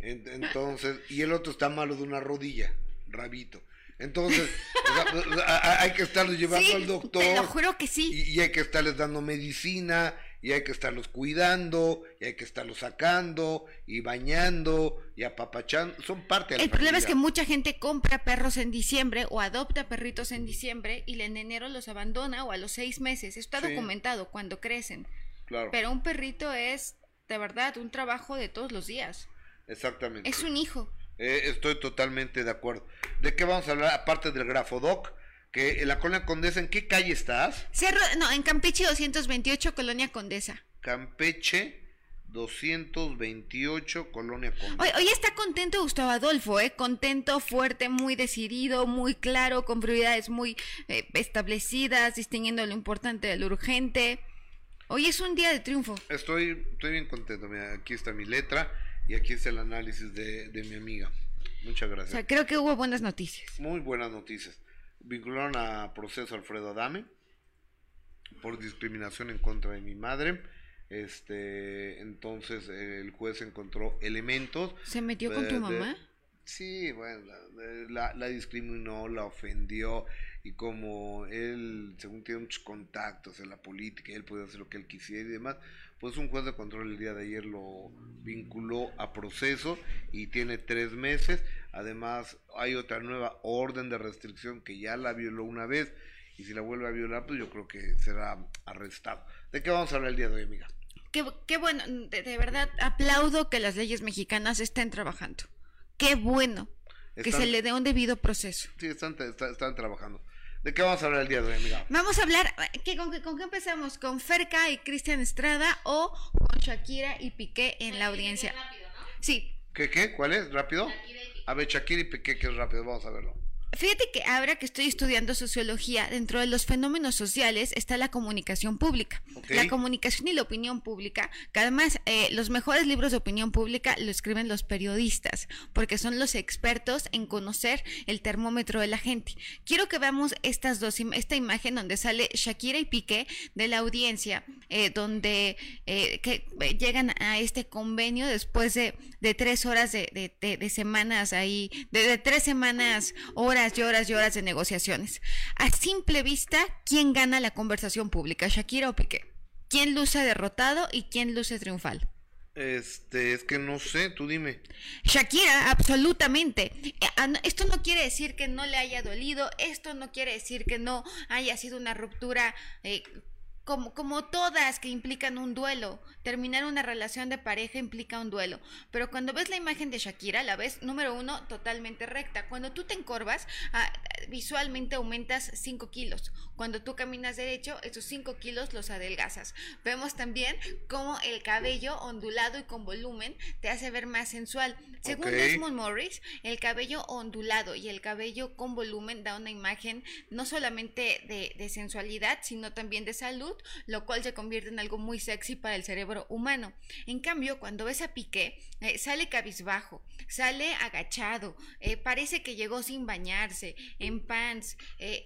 En- Entonces, y el otro está malo de una rodilla, Rabito. Entonces, o sea, a- hay que estarlos llevando Sí, al doctor. Te lo juro que sí. Y, y hay que estarles dando medicina, y hay que estarlos cuidando, y hay que estarlos sacando, y bañando, y apapachando. Son parte de la El problema es que mucha gente compra perros en diciembre o adopta perritos en diciembre y en enero los abandona o a los seis meses. Está Sí. documentado cuando crecen. Claro, Pero un perrito es, de verdad, un trabajo de todos los días. exactamente. Es un hijo. Eh, estoy totalmente de acuerdo. ¿De qué vamos a hablar? Aparte del grafodoc, que en la colonia Condesa, ¿en qué calle estás? Cerro, no, en Campeche 228, Colonia Condesa. Campeche 228, colonia Condesa. Hoy, hoy está contento Gustavo Adolfo, ¿eh? Contento, fuerte, muy decidido, muy claro, con prioridades muy eh, establecidas, distinguiendo lo importante de lo urgente. Hoy es un día de triunfo. Estoy, estoy bien contento. Mira, aquí está mi letra y aquí está el análisis de, de mi amiga. Muchas O gracias. sea, creo que hubo buenas noticias. Muy buenas noticias. Vincularon a proceso Alfredo Adame por discriminación en contra de mi madre. Este, entonces el juez encontró elementos. ¿Se metió con de- tu de- mamá? Sí, bueno, la, de- la- la discriminó, la ofendió y como él, según tiene muchos contactos en la política, él puede hacer lo que él quisiera y demás, pues un juez de control el día de ayer lo vinculó a proceso y tiene tres meses. Además, hay otra nueva orden de restricción que ya la violó una vez y si la vuelve a violar, pues yo creo que será arrestado. ¿De qué vamos a hablar el día de hoy, amiga? Qué, qué bueno, de, de verdad aplaudo que las leyes mexicanas estén trabajando. Qué bueno que se le dé un debido proceso. Sí, están, está- están trabajando. ¿De qué vamos a hablar el día de hoy, amiga? Vamos a hablar, ¿qué, con, qué, con qué empezamos? ¿Con Ferca y Cristian Estrada o con Shakira y Piqué en la audiencia? Sí, ¿Qué, qué? ¿Cuál es? ¿Rápido? A ver, Shakira y Piqué, que es rápido, vamos a verlo. Fíjate que ahora que estoy estudiando sociología, dentro de los fenómenos sociales está la comunicación pública. La comunicación y la opinión pública, que además eh, los mejores libros de opinión pública lo escriben los periodistas, porque son los expertos en conocer el termómetro de la gente. Quiero que veamos estas dos, esta imagen donde sale Shakira y Piqué de la audiencia, eh, donde eh, que eh, llegan a este convenio después de, de tres horas de, de- de- semanas ahí, de, de tres semanas, horas y horas y horas de negociaciones. A simple vista, ¿quién gana la conversación pública, Shakira o Piqué? ¿Quién luce derrotado y quién luce triunfal? Este, es que no sé, tú dime. Shakira, absolutamente. Eh, Esto no quiere decir que no le haya dolido, esto no quiere decir que no haya sido una ruptura eh, como, como todas que implican un duelo. Terminar una relación de pareja implica un duelo. Pero cuando ves la imagen de Shakira, la ves, número uno, totalmente recta. Cuando tú te encorvas, ah, visualmente aumentas 5 kilos. Cuando tú caminas derecho, esos 5 kilos los adelgazas. Vemos también cómo el cabello ondulado y con volumen te hace ver más sensual. Según. Desmond Morris, el cabello ondulado y el cabello con volumen da una imagen no solamente de, de sensualidad, sino también de salud lo cual se convierte en algo muy sexy para el cerebro humano. En cambio, cuando ves a Piqué, eh, sale cabizbajo, sale agachado, eh, parece que llegó sin bañarse, en pants, eh,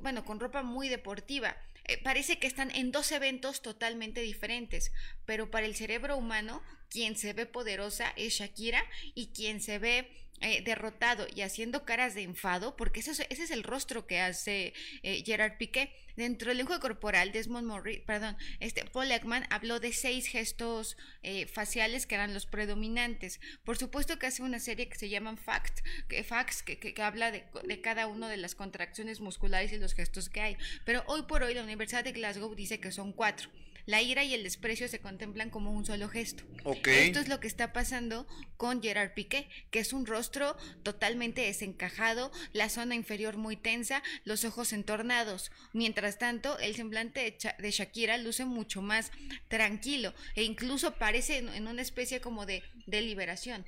bueno, con ropa muy deportiva. Parece que están en dos eventos totalmente diferentes, pero para el cerebro humano, quien se ve poderosa es Shakira y quien se ve eh, derrotado y haciendo caras de enfado, porque eso es- ese es el rostro que hace eh, Gerard Piqué. Dentro del lenguaje corporal, Desmond Morris, perdón, este Paul Ekman habló de seis gestos eh, faciales que eran los predominantes. Por supuesto que hace una serie que se llaman Fact, que, Facts, que, que- que habla de, de cada una de las contracciones musculares y los gestos que hay. Pero hoy por hoy la Universidad de Glasgow dice que son cuatro. La ira y el desprecio se contemplan como un solo gesto. Ok. Esto es lo que está pasando con Gerard Piqué, que es un rostro totalmente desencajado, la zona inferior muy tensa, los ojos entornados. Mientras tanto, el semblante de, Cha- de Shakira luce mucho más tranquilo e incluso parece en, en una especie como de, de liberación.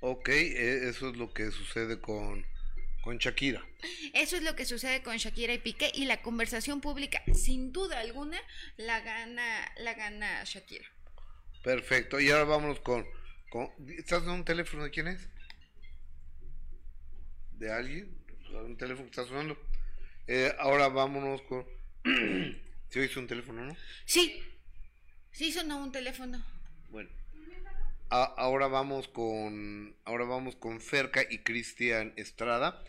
Ok, eh, eso es lo que sucede con, con Shakira. Eso es lo que sucede con Shakira y Piqué y la conversación pública, sin duda alguna, la gana, la gana Shakira. Perfecto, y ahora vámonos con, con... ¿Estás en un teléfono de quién es? ¿De alguien? ¿Un teléfono que está sonando? Eh, ahora vámonos con... ¿Se oíste un teléfono, no? Sí, sí sonó un teléfono. Bueno. A- ahora vamos con... Ahora vamos con Ferca y Cristian Estrada.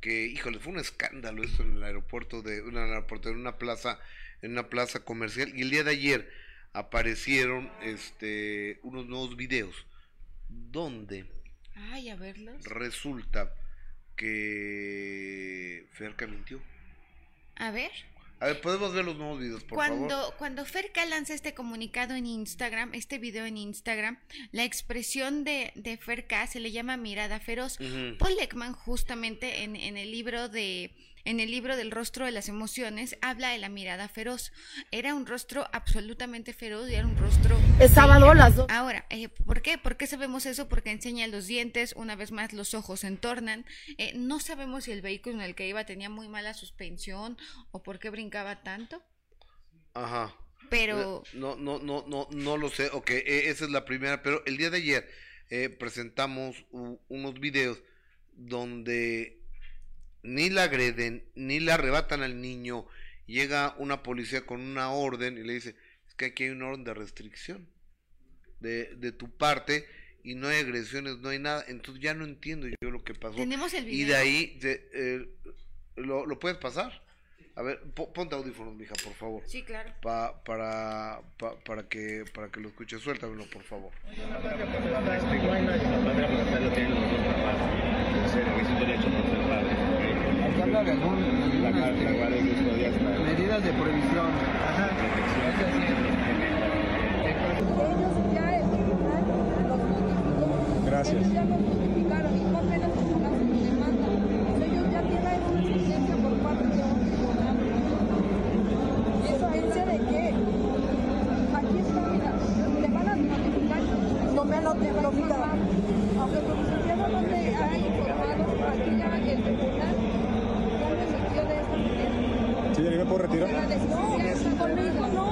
Que, híjole, fue un escándalo esto en el aeropuerto de... El aeropuerto, en una plaza... En una plaza comercial. Y el día de ayer aparecieron este unos nuevos videos donde Ay, a verlos. resulta que Ferca mintió. A ver. A ver, podemos ver los nuevos videos, por cuando, favor. cuando Ferca lanza este comunicado en Instagram, este video en Instagram, la expresión de, de Ferca se le llama mirada feroz. Ujú. Paul Ekman, justamente en, en el libro de. En el libro del rostro de las emociones habla de la mirada feroz. Era un rostro absolutamente feroz y era un rostro. Es sábado a las dos. Ahora, eh, ¿por qué? ¿Por qué sabemos eso? Porque enseña los dientes, una vez más los ojos se entornan. Eh, no sabemos si el vehículo en el que iba tenía muy mala suspensión o por qué brincaba tanto. Ajá. Pero No, no, no, no, no lo sé. Ok, eh, esa es la primera. Pero el día de ayer eh, presentamos unos videos donde ni la agreden, ni le arrebatan al niño. Llega una policía con una orden y le dice, es que aquí hay una orden de restricción de, de tu parte y no hay agresiones, no hay nada. Entonces ya no entiendo yo lo que pasó. tenemos el video. Y de ahí, de, eh, ¿lo, ¿lo puedes pasar? A ver, po- ponte audífonos, mija, por favor. Sí, claro. Pa, para, pa- para, que, para que lo escuches, suéltamelo, por favor. Medidas de prohibición. Tribunal los notificó. Gracias apenas personas que demanda. O sea, ellos ya tienen una sentencia por parte de un tribunal. ¿Y eso agencia de qué? Aquí está, mira, te van a notificar. No me han notificado. Aunque el comisionado no te ha informado, aquí ya el tribunal ya lo emitió de esta manera. ¿Sí, ya me puedo retirar? No, conmigo no.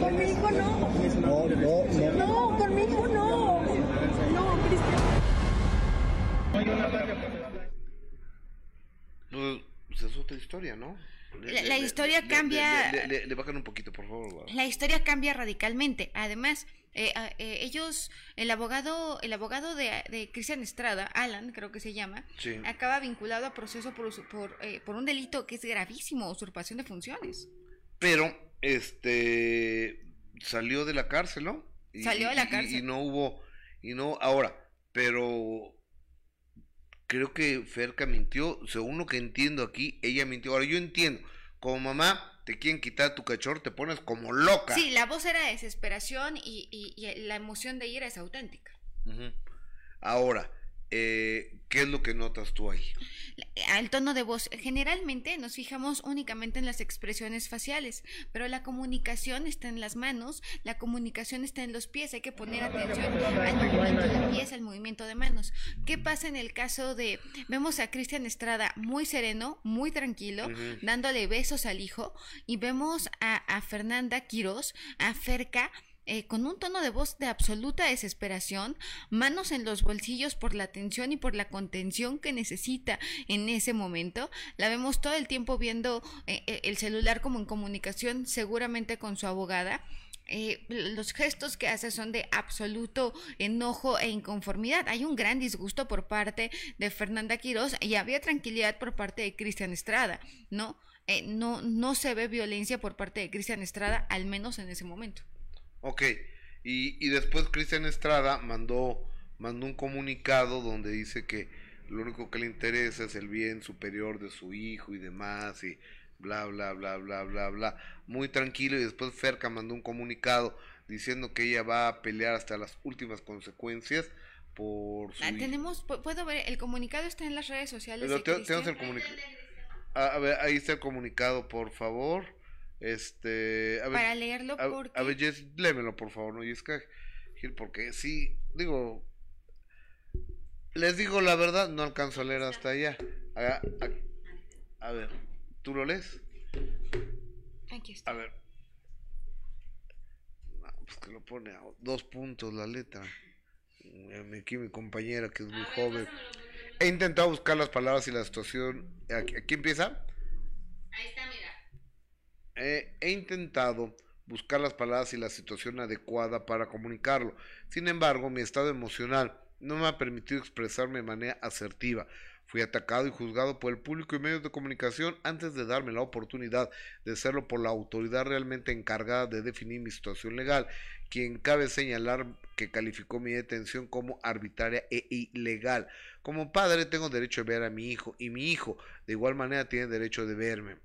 Conmigo no. No, no, no. No, conmigo no. No, Cristian. Pues, pues es otra historia, ¿no? Le- La- le- la le- historia le- cambia- Le, le- le- le bajan un poquito, por favor. La historia cambia radicalmente. Además, eh, a- eh, ellos, el abogado, el abogado de, de Cristian Estrada, Alan, creo que se llama, Sí. acaba vinculado a proceso por, eh, por un delito que es gravísimo, usurpación de funciones. Pero, este, salió de la cárcel, ¿no? Y- Salió de la y- y- cárcel. Y, no hubo, y no, ahora, pero creo que Ferca mintió, según lo que entiendo aquí, ella mintió. Ahora, yo entiendo, como mamá, te quieren quitar tu cachorro, te pones como loca. Sí, la voz era desesperación y, y- y la emoción de ira es auténtica. Ahora, eh, ¿qué es lo que notas tú ahí? al tono de voz. Generalmente nos fijamos únicamente en las expresiones faciales, pero la comunicación está en las manos, la comunicación está en los pies. Hay que poner atención al movimiento de pies, al movimiento de manos. ¿Qué pasa en el caso de vemos a Cristian Estrada muy sereno, muy tranquilo, dándole besos al hijo y vemos a, a Fernanda Quiroz, a Ferca eh, con un tono de voz de absoluta desesperación, manos en los bolsillos por la atención y por la contención que necesita en ese momento. La vemos todo el tiempo viendo eh, eh, el celular como en comunicación, seguramente con su abogada. los gestos que hace son de absoluto enojo e inconformidad. Hay un gran disgusto por parte de Fernanda Quiroz y había tranquilidad por parte de Cristian Estrada, ¿no? no, no se ve violencia por parte de Cristian Estrada, al menos en ese momento. Ok, y, y después Cristian Estrada mandó, mandó un comunicado donde dice que lo único que le interesa es el bien superior de su hijo y demás, y bla, bla, bla, bla, bla, bla. Muy tranquilo, y después Ferca mandó un comunicado diciendo que ella va a pelear hasta las últimas consecuencias por su ah, tenemos puedo ver el comunicado está en las redes sociales Pero tenemos el comunicado a ver ahí está el comunicado por favor este, a ver, Para leerlo, a, porque... a ver, Jess, léemelo, por favor, ¿no? Y es que, Gil, porque sí, digo, les digo la verdad, no alcanzo a leer hasta allá. A, a, ver, ¿tú lo lees? Aquí está. A ver. No, pues que lo pone a dos puntos la letra. Aquí mi compañera que es muy joven. He intentado buscar las palabras y la situación. ¿Aquí empieza? Ahí está, he intentado buscar las palabras y la situación adecuada para comunicarlo. Sin embargo, mi estado emocional no me ha permitido expresarme de manera asertiva. Fui atacado y juzgado por el público y medios de comunicación antes de darme la oportunidad de hacerlo por la autoridad realmente encargada de definir mi situación legal, quien cabe señalar que calificó mi detención como arbitraria e ilegal. Como padre tengo derecho de ver a mi hijo y mi hijo de igual manera tiene derecho de verme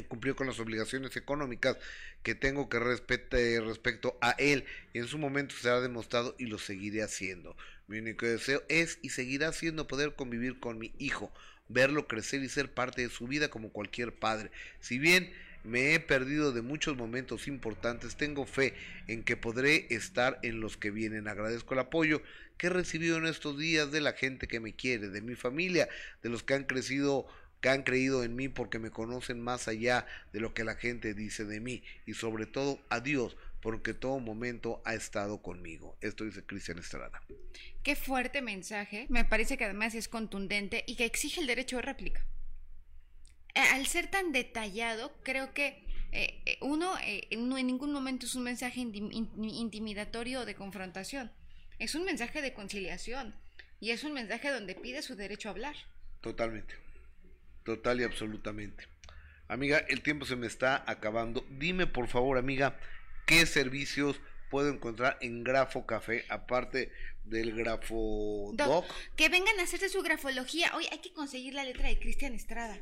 cumplió con las obligaciones económicas que tengo que respete respecto a él en su momento se ha demostrado y lo seguiré haciendo. Mi único deseo es y seguirá siendo poder convivir con mi hijo, verlo crecer y ser parte de su vida como cualquier padre. Si bien me he perdido de muchos momentos importantes, tengo fe en que podré estar en los que vienen. Agradezco el apoyo que he recibido en estos días de la gente que me quiere, de mi familia, de los que han crecido que han creído en mí porque me conocen más allá de lo que la gente dice de mí y sobre todo a Dios porque todo momento ha estado conmigo. Esto dice Cristian Estrada. Qué fuerte mensaje, me parece que además es contundente y que exige el derecho de réplica. Eh, al ser tan detallado, creo que eh, eh, uno no en ningún momento es un mensaje intimidatorio o de confrontación. Es un mensaje de conciliación y es un mensaje donde pide su derecho a hablar. Totalmente. Total y absolutamente. Amiga, el tiempo se me está acabando. Dime por favor, amiga, qué servicios puedo encontrar en Grafo Café, aparte del Grafo Doc. Que vengan a hacerse su grafología. Hoy hay que conseguir la letra de Cristian Estrada.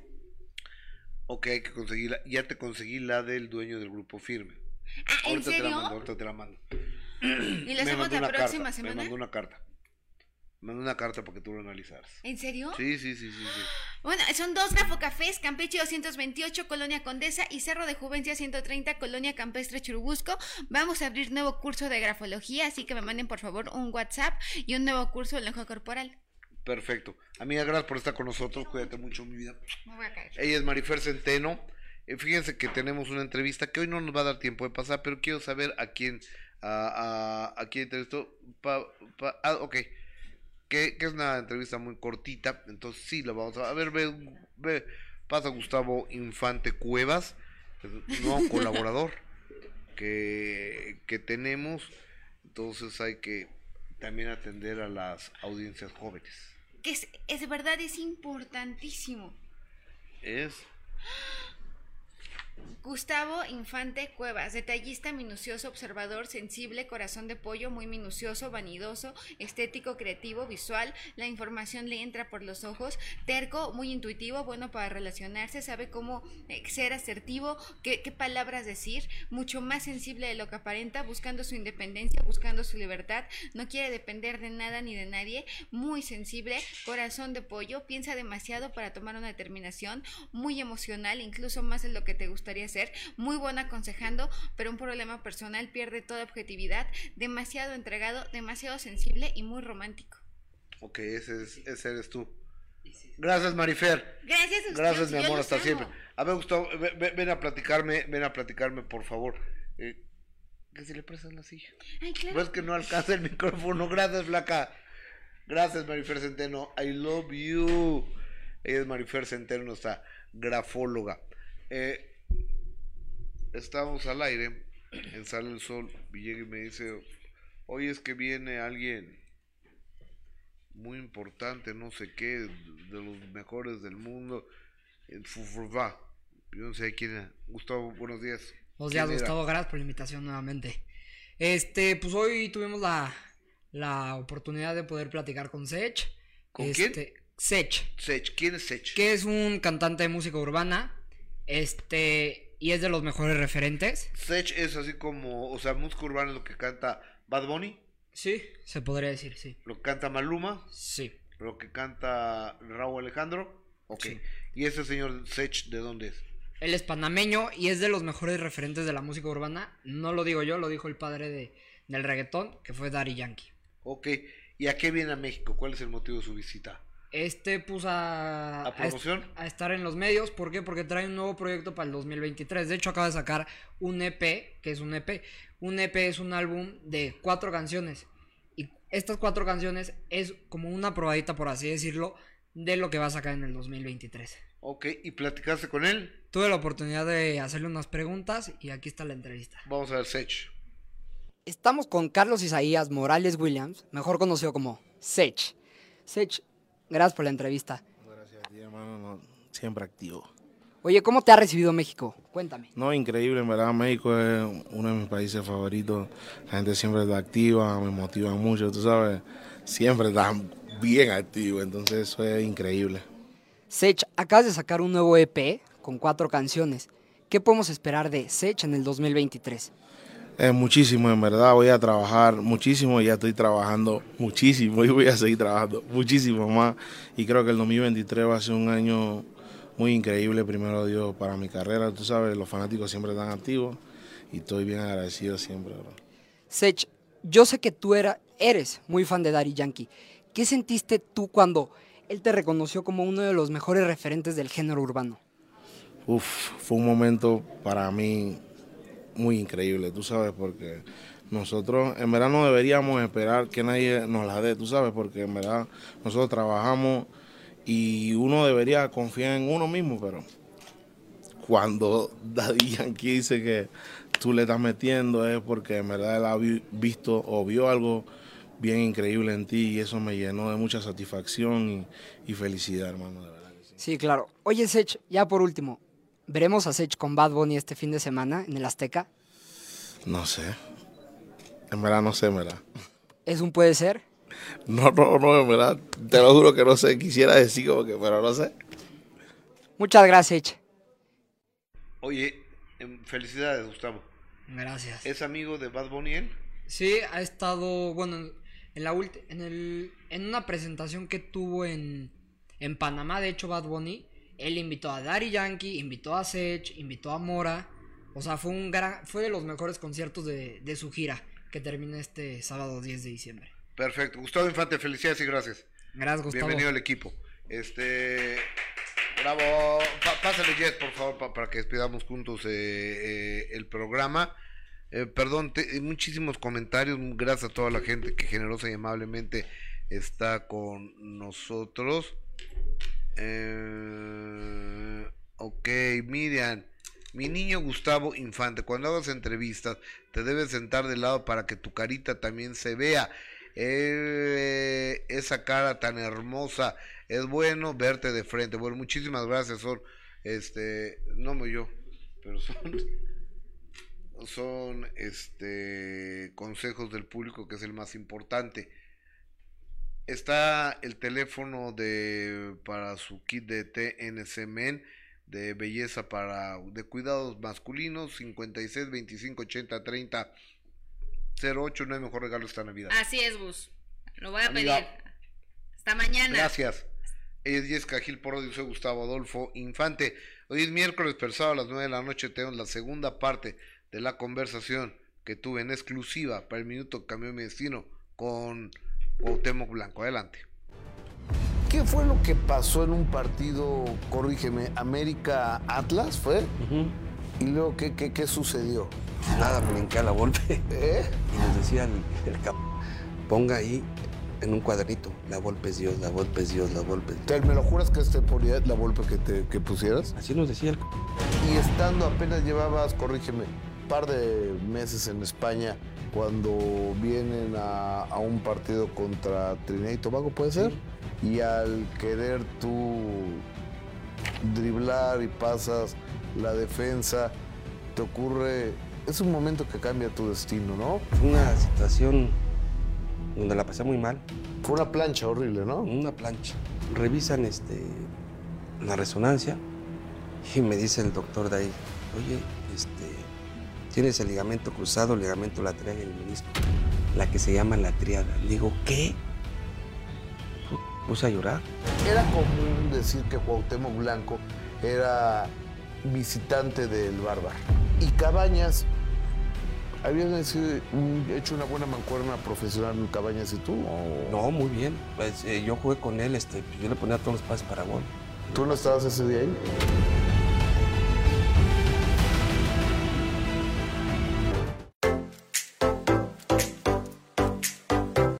Ok, hay que conseguirla. Ya te conseguí la del dueño del grupo firme. Ah, ¿en ahorita serio? te la mando, ahorita te la mando. ¿Y la hacemos la próxima semana? Me mandó una carta. Mandó una carta para que tú lo analizaras. ¿En serio? Sí, sí, sí, sí. sí. Bueno, son dos grafocafés, Campeche 228, Colonia Condesa y Cerro de Juvencia 130, Colonia Campestre Churubusco. Vamos a abrir nuevo curso de grafología, así que me manden por favor un WhatsApp y un nuevo curso de lenguaje corporal. Perfecto. Amiga, gracias por estar con nosotros. Cuídate mucho, mi vida. Me voy a caer. Ella es Marifer Centeno. Eh, fíjense que tenemos una entrevista que hoy no nos va a dar tiempo de pasar, pero quiero saber a quién, a, a, a quién entrevistó. Pa, pa, ah, ok que, es una entrevista muy cortita, entonces sí, la vamos a, ver, ve, ve, pasa Gustavo Infante Cuevas, nuevo colaborador que, que tenemos, entonces hay que también atender a las audiencias jóvenes. Que es, es verdad, es importantísimo. Es... Gustavo Infante Cuevas, detallista, minucioso, observador, sensible, corazón de pollo, muy minucioso, vanidoso, estético, creativo, visual, la información le entra por los ojos, terco, muy intuitivo, bueno para relacionarse, sabe cómo eh, ser asertivo, qué, qué palabras decir, mucho más sensible de lo que aparenta, buscando su independencia, buscando su libertad, no quiere depender de nada ni de nadie, muy sensible, corazón de pollo, piensa demasiado para tomar una determinación, muy emocional, incluso más de lo que te gustaría ser, muy buena aconsejando, pero un problema personal pierde toda objetividad, demasiado entregado, demasiado sensible y muy romántico. Ok, ese, es, ese eres tú. Gracias, Marifer. Gracias mi amor, hasta amo. siempre. A ver, Gustavo, ve- ve- ven, a platicarme, ven a platicarme, por favor. Eh, que si le prestas la silla. Ay, claro. Pues que no alcanza el micrófono. Gracias, flaca. Gracias, Marifer Centeno. I love you. Ella es Marifer Centeno, nuestra grafóloga. Eh, estamos al aire en Sale el Sol. Y llega y me dice: Hoy es que viene alguien muy importante, no sé qué, de los mejores del mundo. En Fufurva. Yo no sé quién es. Gustavo, buenos días. Buenos ¿Quién días, era? Gustavo. Gracias por la invitación nuevamente. Este, pues hoy tuvimos la, la oportunidad de poder platicar con Sech. ¿Con quién? Este, Sech, Sech, ¿quién es Sech? que es un cantante de música urbana. Este, y es de los mejores referentes. Sech es así como, o sea, música urbana es lo que canta Bad Bunny, Sí, se podría decir, sí. lo que canta Maluma, Sí. lo que canta Raúl Alejandro. Ok. Sí. ¿Y ese señor Sech de dónde es? Él es panameño y es de los mejores referentes de la música urbana. No lo digo yo, lo dijo el padre de, del reggaetón, que fue Daddy Yankee. Ok. ¿Y a qué viene a México? ¿Cuál es el motivo de su visita? Este puso a, ¿A est- promoción? a estar en los medios. ¿Por qué? Porque trae un nuevo proyecto para el 2023. De hecho, acaba de sacar un EP, que es un EP. Un EP es un álbum de cuatro canciones. Y estas cuatro canciones es como una probadita, por así decirlo, de lo que va a sacar en el 2023. Ok. ¿Y platicaste con él? Tuve la oportunidad de hacerle unas preguntas y aquí está la entrevista. Vamos a ver Sech. Estamos con Carlos Isaías Morales Williams, mejor conocido como Sech. Sech, gracias por la entrevista. Gracias a ti, hermano. no, siempre activo. Oye, ¿cómo te ha recibido México? Cuéntame. No, increíble, en verdad. México es uno de mis países favoritos. La gente siempre está activa, me motiva mucho, tú sabes. Siempre están bien activos, entonces eso es increíble. Sech, acabas de sacar un nuevo EP con cuatro canciones. ¿Qué podemos esperar de Sech en el 2023? Muchísimo, en verdad. Voy a trabajar muchísimo, ya estoy trabajando muchísimo y voy a seguir trabajando muchísimo más. Y creo que el 2023 va a ser un año muy increíble, primero Dios, para mi carrera. Tú sabes, los fanáticos siempre están activos y estoy bien agradecido siempre. bro. Sech, yo sé que tú era, eres muy fan de Daddy Yankee. ¿Qué sentiste tú cuando él te reconoció como uno de los mejores referentes del género urbano? Uf, fue un momento para mí muy increíble, tú sabes, porque nosotros en verdad no deberíamos esperar que nadie nos la dé, tú sabes, porque en verdad nosotros trabajamos y uno debería confiar en uno mismo, pero cuando Daddy Yankee dice que tú le estás metiendo es porque en verdad él ha vi- visto o vio algo bien increíble en ti y eso me llenó de mucha satisfacción y, felicidad, hermano. Sí, claro. Oye, Sech, ya por último, ¿veremos a Sech con Bad Bunny este fin de semana en el Azteca? No sé. En verdad no sé, en verdad. ¿Es un puede ser? No, no, no, en verdad. Te lo juro que no sé. Quisiera decir como que, pero no sé. Muchas gracias, Sech. Oye, em, felicidades, Gustavo. Gracias. ¿Es amigo de Bad Bunny él? Sí, ha estado, bueno, en- en la ulti- en el en una presentación que tuvo en en Panamá, de hecho Bad Bunny, él invitó a Daddy Yankee, invitó a Sech, invitó a Mora, o sea, fue un gran fue de los mejores conciertos de, de su gira que termina este sábado 10 de diciembre. Perfecto. Gustavo Infante, felicidades y gracias. Gracias, Gustavo. Bienvenido al equipo. Este. Bravo. Pásale, Jet, por favor, pa- para que despidamos juntos eh, eh, el programa. Eh, perdón, te- muchísimos comentarios. Gracias a toda la gente que generosa y amablemente está con nosotros. Eh, ok, Miriam. Mi niño Gustavo Infante, cuando hagas entrevistas, te debes sentar de lado para que tu carita también se vea. Eh, esa cara tan hermosa, es bueno verte de frente. Bueno, muchísimas gracias, Sol. Este, no me yo. pero son son este consejos del público que es el más importante. Está el teléfono de para su kit de TNC Men de belleza para de cuidados masculinos 56 25 80 30 08 no hay mejor regalo esta Navidad. Así es, Gus. Lo voy a Amiga. pedir. Hasta mañana. Gracias. Ella es Jessica Gil Porro, yo soy Gustavo Adolfo Infante. Hoy es miércoles, pero sábado a las 9 de la noche tenemos la segunda parte de la conversación que tuve en exclusiva para el minuto que cambió mi destino con Cuauhtémoc Blanco. Adelante. ¿Qué fue lo que pasó en un partido, corrígeme, América Atlas fue? ¿Y luego qué, qué, qué sucedió? Nada, me hinqué a la golpe. ¿Eh? Y nos decía el, el cap, ponga ahí en un cuadernito, la golpe es Dios, la golpe es Dios, la golpe es Dios. ¿Te- ¿Me lo juras que este ponía la golpe que, te, que pusieras? Así nos decía el Y estando apenas llevabas, corrígeme, par de meses en España cuando vienen a, a un partido contra Trinidad y Tobago, ¿puede ser? Y al querer tú driblar y pasas la defensa, te ocurre... Es un momento que cambia tu destino, ¿no? Fue una situación donde la pasé muy mal. Fue una plancha horrible, ¿no? Una plancha. Revisan este, la resonancia y me dice el doctor de ahí, oye, tienes el ligamento cruzado, el ligamento lateral y el menisco, la que se llama la triada. Digo, ¿qué? Puse a llorar. Era común decir que Cuauhtémoc Blanco era visitante del Bárbaro. Y Cabañas, ¿habían hecho una buena mancuerna profesional Cabañas y tú? o- No, muy bien. Pues, eh, yo jugué con él, este, yo le ponía todos los pases para gol. ¿Tú no estabas ese día ahí?